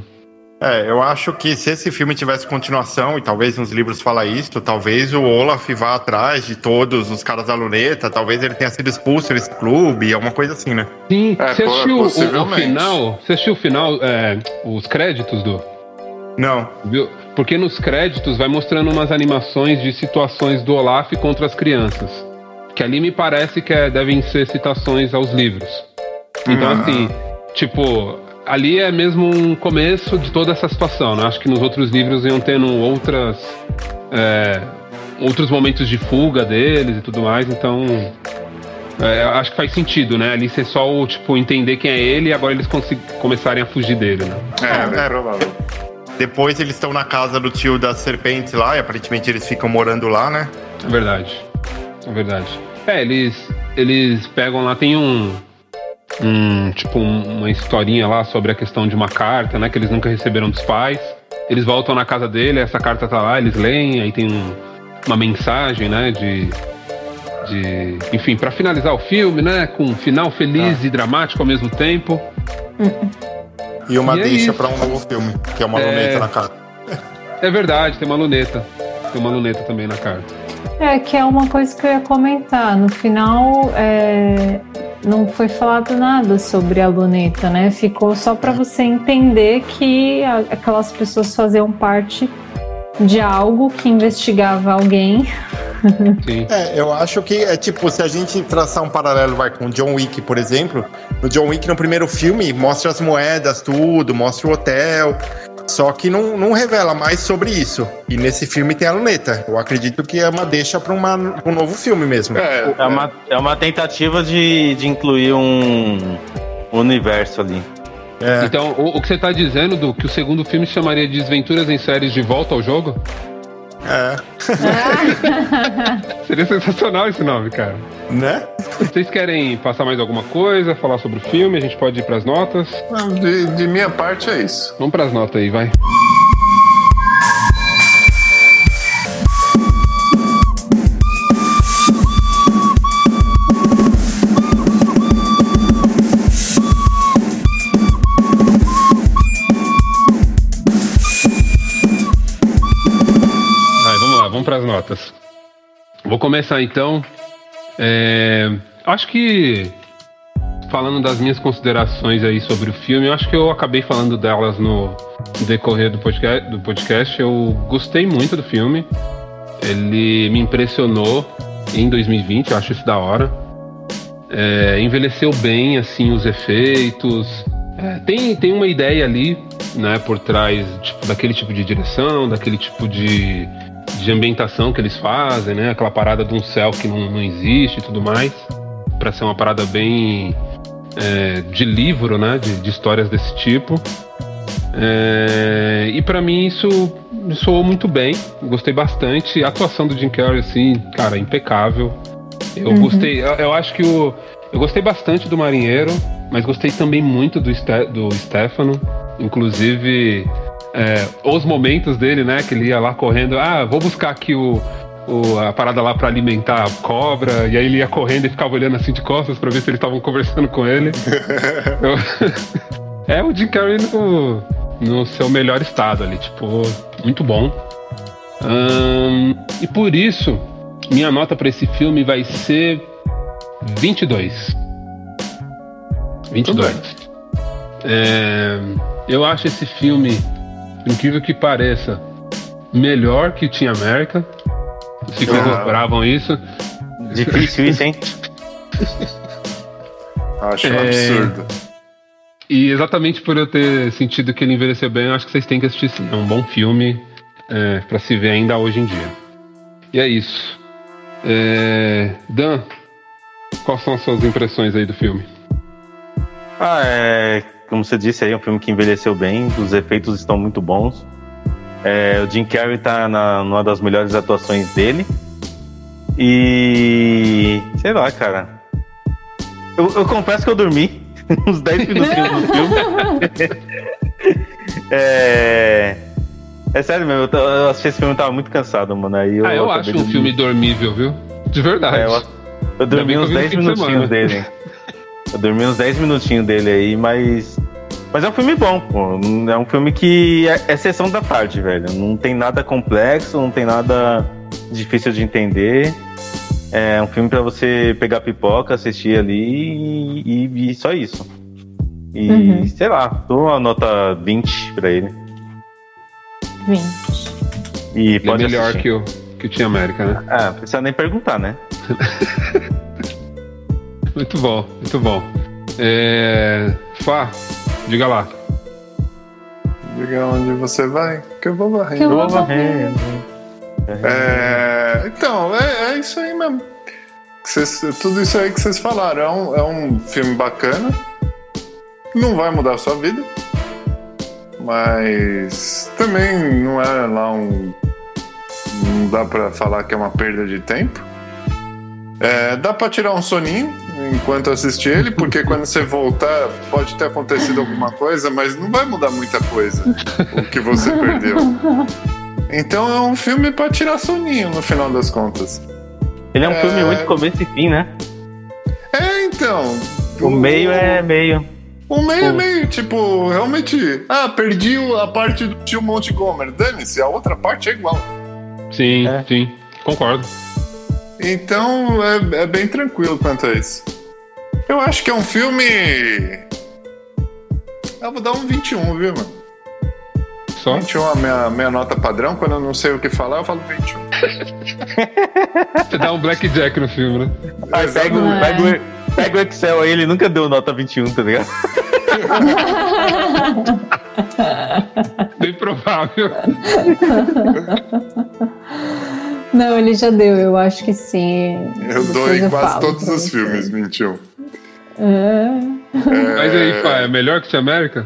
S3: É, eu acho que se esse filme tivesse continuação, e talvez nos livros fala isso, talvez o Olaf vá atrás de todos os caras da luneta, talvez ele tenha sido expulso desse clube, alguma coisa assim, né?
S2: Sim,
S5: É,
S2: você assistiu o- o, final? Você assistiu o final, é, os créditos do.
S3: Não.
S2: Viu? Porque nos créditos vai mostrando umas animações de situações do Olaf contra as crianças. Que ali me parece que é- devem ser citações aos livros. Então,
S3: Uhum.
S2: assim, tipo, ali é mesmo um começo de toda essa situação, né? Acho que nos outros livros iam tendo outras. é, outros momentos de fuga deles e tudo mais, então. é, acho que faz sentido, né? Ali ser só o, tipo, entender quem é ele e agora eles começarem a fugir dele, né?
S5: É, bem
S3: é.
S5: provável.
S3: Depois eles estão na casa do tio das serpentes lá, e aparentemente eles ficam morando lá, né?
S2: É verdade. É verdade. É, eles, eles pegam lá, tem um. Um tipo, um- uma historinha lá sobre a questão de uma carta, né? Que eles nunca receberam dos pais. Eles voltam na casa dele, essa carta tá lá, eles leem, aí tem um- uma mensagem, né? De. de enfim, pra finalizar o filme, né? Com um final feliz e dramático ao mesmo tempo.
S3: E uma
S2: E é
S3: deixa
S2: isso.
S3: pra um novo filme, que é uma
S2: É.
S3: luneta na casa.
S2: É verdade, tem uma luneta. Tem uma luneta também na carta.
S4: É, que é uma coisa que eu ia comentar. No final, é, não foi falado nada sobre a luneta, né? Ficou só para você entender que a- aquelas pessoas faziam parte de algo que investigava alguém.
S2: Sim.
S3: É, eu acho que é tipo, se a gente traçar um paralelo vai com John Wick, por exemplo, no John Wick, no primeiro filme, mostra as moedas, tudo, mostra o hotel, só que não, não revela mais sobre isso. E nesse filme tem a luneta. Eu acredito que é uma deixa pra um novo filme mesmo.
S5: É,
S1: É uma, é uma tentativa de, de incluir um universo ali.
S3: É.
S2: Então, o, o que você tá dizendo, do que o segundo filme chamaria de Desventuras em Séries de Volta ao Jogo?
S3: É,
S2: Seria sensacional esse nome, cara.
S3: né?
S2: Vocês querem passar mais alguma coisa, falar sobre o filme? A gente pode ir pras notas?
S5: Não, de, de minha parte é isso.
S2: Vamos pras notas aí, vai. Vai, Vou começar então. É, acho que falando das minhas considerações aí sobre o filme, eu acho que eu acabei falando delas no decorrer do podcast. Do podcast. Eu gostei muito do filme. Ele me impressionou em 2020, eu acho isso da hora. É, envelheceu bem, assim, os efeitos. É, tem, tem uma ideia ali, né, por trás tipo, daquele tipo de direção, daquele tipo de, de ambientação que eles fazem, né? Aquela parada de um céu que não, não existe e tudo mais. Pra ser uma parada bem é, de livro, né? De, de histórias desse tipo. É, e pra mim isso me soou muito bem. Gostei bastante. A atuação do Jim Carrey, assim, cara, impecável. Eu gostei. Eu, eu acho que o. Eu gostei bastante do Marinheiro, mas gostei também muito do, Ste- do Stefano. Inclusive, é, os momentos dele, né? Que ele ia lá correndo. Ah, vou buscar aqui o, o- a parada lá pra alimentar a cobra. E aí ele ia correndo e ficava olhando assim de costas pra ver se eles estavam conversando com ele. Eu- é o Jim Carrey no, no seu melhor estado ali, tipo, muito bom. Ahn, e por isso, minha nota pra esse filme vai ser 22. 22. É, eu acho esse filme incrível que pareça, melhor que Team América. Se vocês
S5: Ah.
S2: isso.
S1: Difícil isso, hein?
S5: Acho um
S2: É.
S5: absurdo.
S2: E exatamente por eu ter sentido que ele envelheceu bem, eu acho que vocês têm que assistir sim. É um bom filme é, para se ver ainda hoje em dia. E é isso. É, Dan, quais são as suas impressões aí do filme?
S1: Ah, é. Como você disse aí, é um filme que envelheceu bem, os efeitos estão muito bons. É, o Jim Carrey tá na, numa das melhores atuações dele. E. sei lá, cara. Eu, eu confesso que eu dormi uns 10 minutinhos no filme. é. É sério mesmo, eu, eu assisti esse filme e tava muito cansado, mano. Aí eu
S2: ah, eu acho um filme dormível, viu? De verdade.
S1: É, eu, eu dormi uns
S2: vi no
S1: 10
S2: fim de
S1: minutinhos dele. Eu dormi uns 10 minutinhos dele aí, mas. Mas é um filme bom, pô. É um filme que é, é sessão da tarde, velho. Não tem nada complexo, não tem nada difícil de entender. É um filme pra você pegar pipoca, assistir ali e, e- e só isso. E
S4: Uhum.
S1: sei lá, dou uma nota 20 pra ele.
S4: 20.
S1: E
S2: Ele é
S1: pode
S2: melhor
S1: assistir.
S2: que o, que o Team América, né?
S1: Ah, precisa nem perguntar, né?
S2: Muito bom, muito bom. É... Fá, diga lá.
S5: Diga onde você vai, que eu vou varrer.
S4: Que eu vou
S1: varrer.
S5: É, então, é, é isso aí mesmo. Vocês- tudo isso aí que vocês falaram. É um, é um filme bacana. Não vai mudar a sua vida. Mas também não é lá um. Não dá pra falar que é uma perda de tempo. É, dá pra tirar um soninho enquanto assistir ele, porque quando você voltar pode ter acontecido alguma coisa, mas não vai mudar muita coisa o que você perdeu. Então é um filme pra tirar soninho no final das contas.
S1: Ele é um
S5: É.
S1: filme muito começo e fim, né?
S5: É, então.
S1: O meio é meio.
S5: O meio é
S1: Pô.
S5: meio, tipo, realmente. Ah, perdi o- a parte do tio Montgomery. Dane-se, a outra parte é igual.
S2: Sim,
S1: É.
S2: sim, concordo.
S5: Então é, é bem tranquilo quanto a isso. Eu acho que é um filme. Eu vou dar um 21, viu, mano?
S2: Só
S5: 21 é a minha, minha nota padrão. Quando eu não sei o que falar, eu falo 21.
S2: você dá um blackjack no filme, né?
S1: Ah, pega, o-
S4: É.
S1: pega, o, pega o Excel aí, ele nunca deu nota 21, tá ligado?
S2: Bem provável.
S4: Não, ele já deu, eu acho que sim.
S5: Eu dou em quase todos os filmes 21.
S4: É.
S2: Mas aí, Fá, é melhor que o América?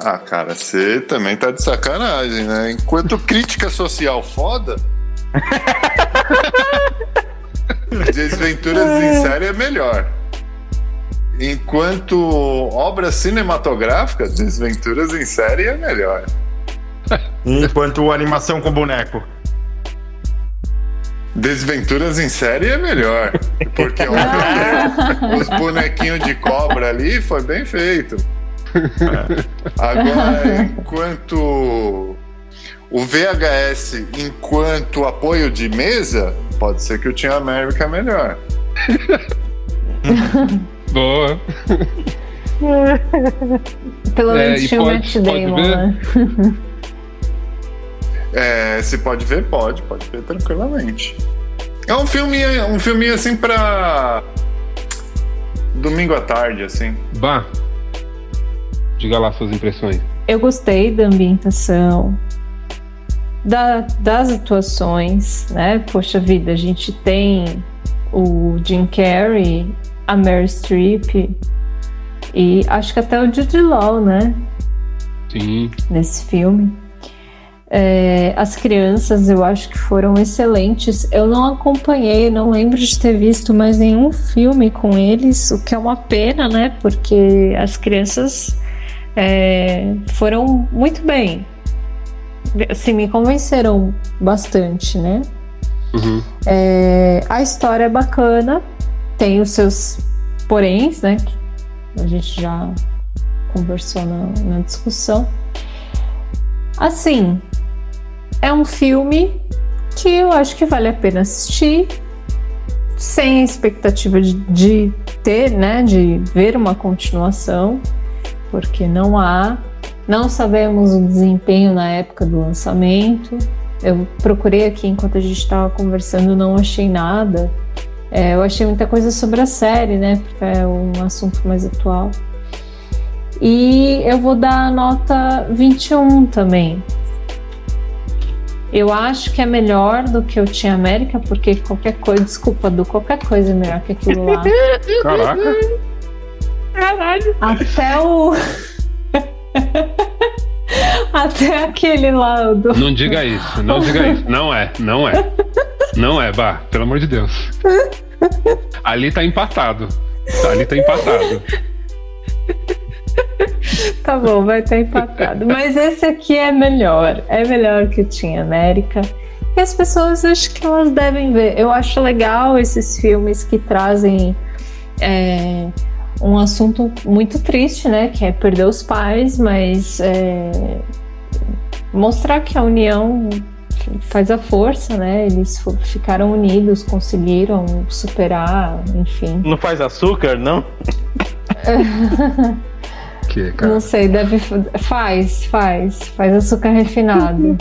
S5: Ah, cara, você também tá de sacanagem, né? Enquanto crítica social foda. Desventuras em série é melhor. Enquanto obra cinematográfica, Desventuras em série é melhor.
S3: Enquanto animação com boneco.
S5: Desventuras em série é melhor. Porque olha, os bonequinhos de cobra ali foi bem feito. Agora, enquanto o VHS, enquanto apoio de mesa, pode ser que o Team América é melhor.
S2: Boa.
S4: Pelo
S2: É,
S4: menos
S2: e
S4: tinha o Matt Damon, né?
S5: É, se pode ver, pode, pode ver tranquilamente. É um filme, um filme assim pra domingo à tarde, assim.
S2: Bah, diga lá suas impressões.
S4: Eu gostei da ambientação, da- das atuações, né? Poxa vida, a gente tem o Jim Carrey, a Meryl Streep e acho que até o Jude Law, né?
S2: Sim,
S4: nesse filme. É, as crianças eu acho que foram excelentes. Eu não acompanhei, não lembro de ter visto mais nenhum filme com eles, o que é uma pena, né? Porque as crianças é, foram muito bem. Assim, me convenceram bastante, né?
S2: uhum.
S4: É, a história é bacana, tem os seus poréns, né? Que a gente já conversou na, na discussão. Assim, é um filme que eu acho que vale a pena assistir, sem expectativa de, de ter, né? De ver uma continuação, porque não há. Não sabemos o desempenho na época do lançamento. Eu procurei aqui enquanto a gente estava conversando, não achei nada. É, eu achei muita coisa sobre a série, né? Porque é um assunto mais atual. E eu vou dar a nota 21 também. Eu acho que é melhor do que o Tinha América, porque qualquer coisa, desculpa, do qualquer coisa é melhor que aquilo lá.
S2: Caraca.
S4: Caralho. Até o. Até aquele lá do.
S2: Não diga isso, não diga isso. Não é, não é. Não é, Bah, pelo amor de Deus. Ali tá empatado. Ali tá empatado.
S4: Tá bom, vai estar empatado. Mas esse aqui é melhor. É melhor que o Tinha América. E as pessoas acho que elas devem ver. Eu acho legal esses filmes que trazem é, um assunto muito triste, né? Que é perder os pais, mas é, mostrar que a união faz a força, né? Eles ficaram unidos, conseguiram superar, enfim.
S1: Não faz açúcar, não?
S2: Que, cara?
S4: Não sei, deve. Faz, faz. Faz açúcar refinado.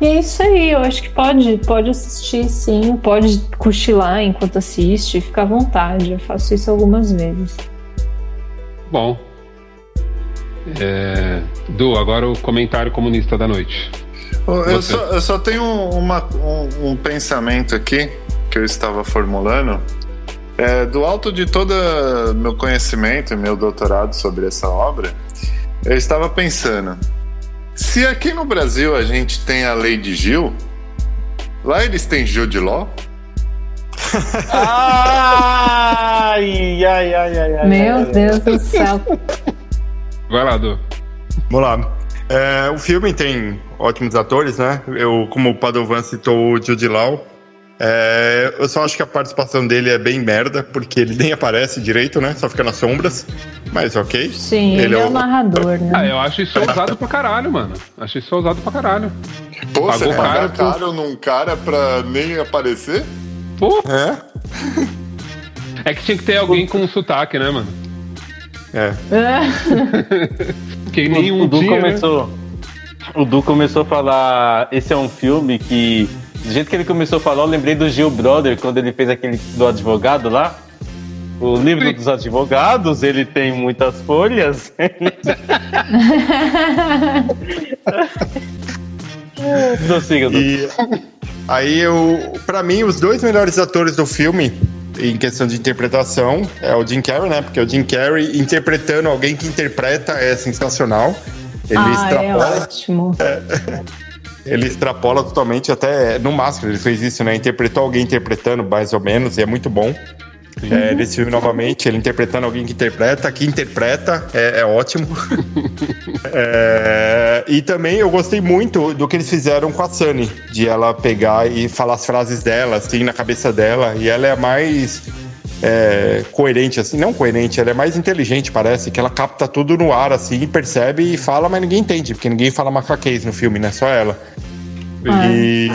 S4: e é isso aí, eu acho que pode, pode assistir sim, pode cochilar enquanto assiste, fica à vontade. Eu faço isso algumas vezes.
S2: Bom. É... Du, agora o comentário comunista da noite.
S5: Eu só, eu só tenho uma- um, um pensamento aqui que eu estava formulando. É, do alto de todo meu conhecimento e meu doutorado sobre essa obra, eu estava pensando: se aqui no Brasil a gente tem a lei de Gil, lá eles têm Gil de Ló?
S1: Ai, ai, ai, ai, ai.
S4: Meu
S1: ai,
S4: Deus do céu.
S2: Vai lá, Du.
S3: Vamos lá. É, o filme tem ótimos atores, né? Eu, como o Padovan citou o Jude Law, é, eu só acho que a participação dele é bem merda, porque ele nem aparece direito, né? Só fica nas sombras. Mas ok.
S4: Sim, ele, é o narrador,
S2: Ah,
S4: né?
S2: eu acho isso ousado pra caralho, mano. Acho isso ousado pra caralho.
S5: Pô,
S2: Pagou
S5: você
S2: caro por-
S5: caro num cara pra nem aparecer?
S2: Pô,
S3: É?
S2: é que tinha que ter alguém com um sotaque, né, mano?
S3: É.
S2: Porque
S1: O,
S2: nenhum
S1: o Du
S2: dia, né?
S1: começou. O Du começou a falar. Esse é um filme que. Do jeito que ele começou a falar, eu lembrei do Gil Brother, quando ele fez aquele do advogado lá. O livro dos advogados, ele tem muitas folhas. Prossiga, Du.
S3: E aí eu, para mim, os dois melhores atores do filme em questão de interpretação é o Jim Carrey, né? Porque o Jim Carrey interpretando alguém que interpreta é sensacional. Ele
S4: Ah, é
S3: extrapola,
S4: ótimo.
S3: Ele extrapola totalmente até no Máscara, ele fez isso, né? Interpretou alguém interpretando mais ou menos e é muito bom. É, nesse filme novamente, ele interpretando alguém que interpreta, que interpreta, é, é ótimo. É, e também eu gostei muito do que eles fizeram com a Sunny, de ela pegar e falar as frases dela, assim, na cabeça dela. E ela é a mais é, coerente, assim, não coerente, ela é mais inteligente, parece, que ela capta tudo no ar, assim, percebe e fala, mas ninguém entende, porque ninguém fala macaquês no filme, né? Só ela. E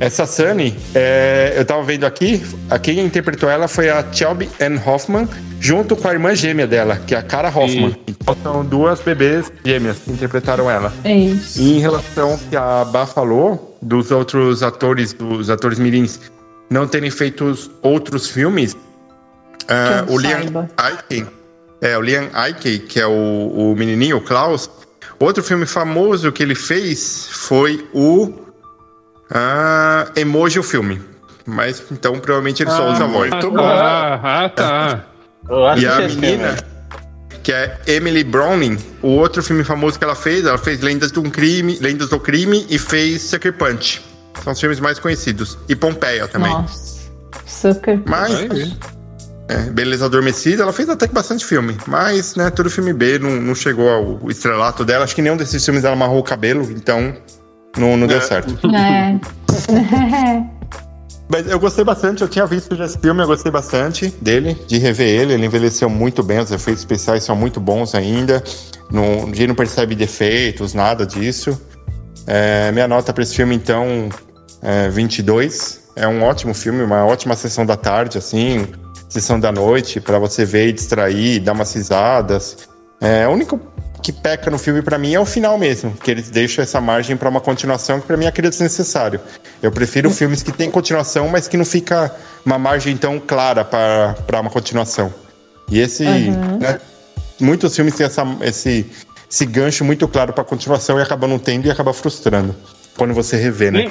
S3: essa Sunny, é, eu tava vendo aqui, a quem interpretou ela foi a Shelby Ann Hoffman, junto com a irmã gêmea dela, que é a Cara Hoffman. Então são duas bebês gêmeas que interpretaram ela.
S4: É isso.
S3: E em relação ao que a Bá falou, dos outros atores, dos atores mirins não terem feito os outros filmes, ah,
S4: eu
S3: o Liam. Aiken, é, o Liam Aiken, que é o, o menininho, o Klaus, outro filme famoso que ele fez foi o ah, Emoji o filme. Mas então provavelmente ele só
S5: Ah,
S3: usa a voz.
S5: muito
S2: ah,
S5: bom.
S2: tá, ah, tá.
S1: Eu acho
S3: E a
S1: esse
S3: menina, que é Emily Browning, o outro filme famoso que ela fez, ela fez Lendas do Crime, Lendas do Crime e fez Sucker Punch. São os filmes mais conhecidos. E Pompeia também.
S4: Nossa. Sucker.
S3: Mas,
S2: Vai ver.
S3: É, Beleza Adormecida, ela fez até que bastante filme. Mas, né, tudo filme B, não, não chegou ao estrelato dela. Acho que nenhum desses filmes ela amarrou o cabelo, então não, não deu
S5: É.
S3: certo.
S4: É.
S3: Mas eu gostei bastante, eu tinha visto já esse filme, eu gostei bastante dele, de rever ele. Ele envelheceu muito bem, os efeitos especiais são muito bons ainda. Não, a gente não percebe defeitos, nada disso. É, minha nota para esse filme, então, é 22. É um ótimo filme, uma ótima sessão da tarde, assim. Sessão da noite para você ver e distrair, dar umas risadas. É, o único que peca no filme para mim é o final mesmo, que eles deixam essa margem para uma continuação que para mim acredito desnecessário. Eu prefiro filmes que tem continuação, mas que não fica uma margem tão clara para uma continuação. E esse,
S4: Uhum.
S3: né, muitos filmes têm essa, esse, esse gancho muito claro para continuação e acaba não tendo e acaba frustrando quando você revê, né?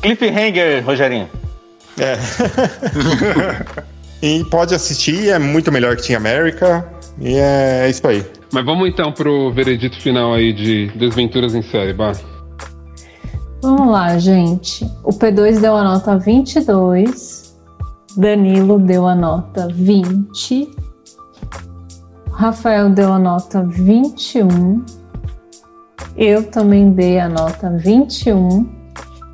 S1: Cliffhanger, Rogerinho.
S3: É. e pode assistir, é muito melhor que Team América. E é isso aí.
S2: Mas vamos então pro veredito final aí de Desventuras em Série, bah.
S4: Vamos lá, gente. O P2 deu a nota 22. Danilo deu a nota 20. Rafael deu a nota 21. Eu também dei a nota 21.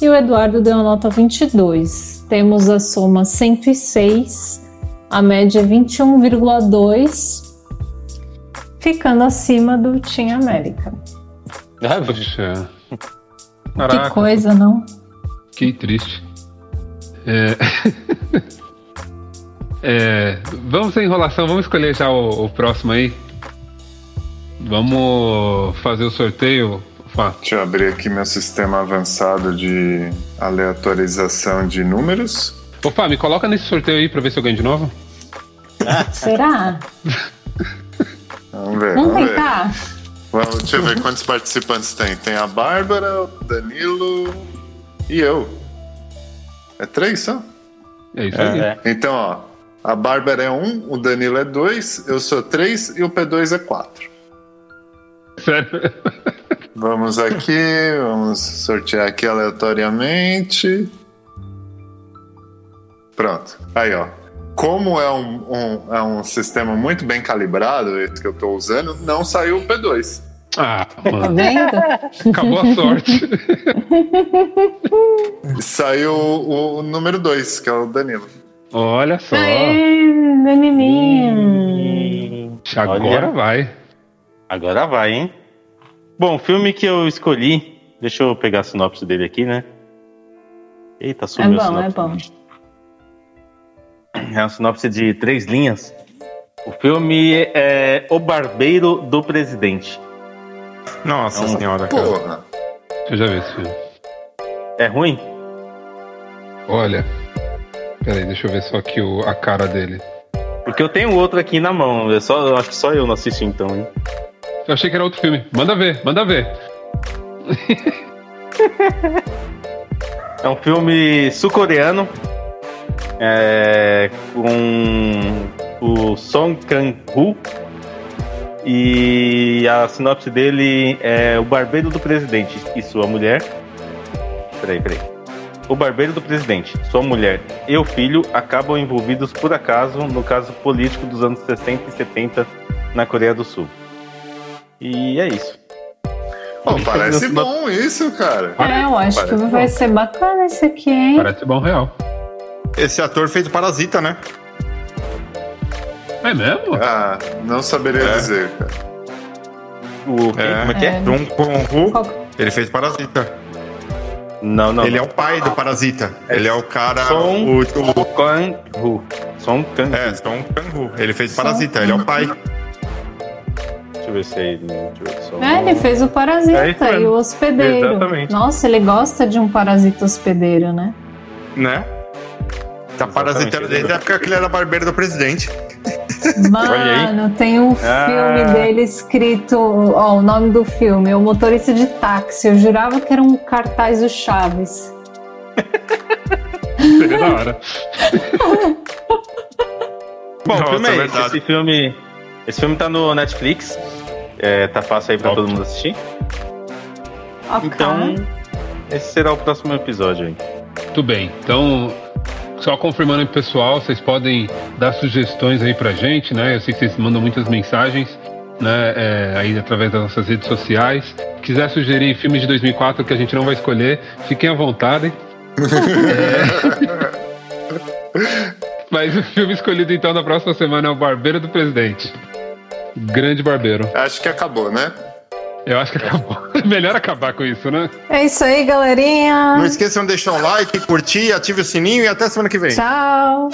S4: E o Eduardo deu a nota 22. Temos a soma 106, a média é 21,2, ficando acima do Team América.
S1: Ah,
S2: Poxa.
S4: Que
S2: Caraca,
S4: coisa, não?
S2: que triste. É... É, Vamos sem enrolação, vamos escolher já o, o próximo aí. Vamos fazer o sorteio. Fá.
S5: Deixa eu abrir aqui meu sistema avançado de aleatorização de números.
S2: Fá, me coloca nesse sorteio aí pra ver se eu ganho de novo.
S4: Será?
S5: Vamos ver.
S4: Vamos
S5: vamos ver.
S4: tentar?
S5: Vamos, deixa eu ver quantos participantes tem. Tem a Bárbara, o Danilo e eu. É três só?
S2: É isso aí.
S1: É.
S5: Então, ó. A Bárbara é um, o Danilo é dois, eu sou três e o P2 é quatro.
S2: Sério.
S5: Vamos aqui, vamos sortear aqui aleatoriamente. Pronto. Aí, ó. Como é um, um- é um sistema muito bem calibrado, esse que eu tô usando, não saiu o P2.
S2: Ah,
S4: Tá
S2: mano.
S4: vendo?
S2: Acabou a sorte.
S5: Saiu o, o número 2, que é o Danilo.
S2: Olha só.
S4: Aê, Danilinho.
S2: Agora
S1: Olha.
S2: vai.
S1: Agora vai, hein? Bom, o filme que eu escolhi. Deixa eu pegar a sinopse dele aqui, né? Eita, sumiu
S4: É
S1: a
S4: bom, é
S1: sinopse. É uma sinopse de três linhas. O filme é O Barbeiro do Presidente.
S3: Nossa
S1: Não.
S3: senhora, cara.
S5: Porra.
S2: Eu já vi esse filme.
S1: É ruim?
S2: Olha. Peraí, deixa eu ver só aqui o, a cara dele.
S1: Porque eu tenho outro aqui na mão. Eu, só, eu acho que só eu não assisti então, hein?
S2: Eu achei que era outro filme. Manda ver, manda ver.
S1: É um filme sul-coreano. É, com o Song Kang-ho. E a sinopse dele é O Barbeiro do Presidente e sua mulher. Peraí, peraí. O Barbeiro do Presidente, sua mulher e o filho acabam envolvidos por acaso no caso político dos anos 60 e 70 na Coreia do Sul. E é isso.
S5: Pô, parece bom isso, cara.
S4: É, eu acho que
S1: Parece
S4: vai
S1: bom.
S4: ser bacana esse aqui, hein?
S2: Parece bom real.
S3: Esse ator fez o Parasita, né?
S2: É mesmo?
S5: Ah, não saberia
S3: É.
S5: dizer, cara.
S1: O, quem?
S3: É.
S1: Como é que é?
S4: É.
S3: Jung Kong-ho,
S4: Qual-
S3: ele fez Parasita.
S1: Não, não.
S3: Ele é o pai do Parasita. Ele é o cara...
S1: Song-
S3: O, o,
S1: Kang-ho. Song Kang-ho.
S3: é, Song Kang-ho. Ele fez Parasita, ele é o pai.
S1: Deixa eu ver se é ele. Ver só.
S4: É, ele fez o
S1: É
S4: Parasita
S1: mesmo.
S4: e o Hospedeiro.
S1: Exatamente.
S4: Nossa, ele gosta de um parasita hospedeiro, né?
S3: Né? Tá parasitando desde a época que ele era barbeiro do presidente.
S4: Mano, tem um
S1: Ah.
S4: filme dele escrito, ó, o nome do filme, O Motorista de Táxi. Eu jurava que era um cartaz do Chaves.
S2: Seria da hora.
S1: Bom,
S3: Nossa,
S1: filme é, esse. Esse filme, esse filme tá no Netflix. É, tá fácil aí pra todo mundo assistir.
S4: Ok.
S1: Então, esse será o próximo episódio aí.
S2: Tudo bem. Então, só confirmando aí, pessoal, vocês podem dar sugestões aí pra gente, né? Eu sei que vocês mandam muitas mensagens, né? é, aí através das nossas redes sociais. Quiser sugerir filmes de 2004 que a gente não vai escolher, fiquem à vontade. É. Mas o filme escolhido então na próxima semana é O Barbeiro do Presidente. Grande barbeiro.
S5: Acho que acabou, né?
S2: Eu acho que acabou. Melhor acabar com isso, né?
S4: É isso aí, galerinha.
S3: Não esqueçam de deixar o like, curtir, ative o sininho e até semana que vem.
S4: Tchau.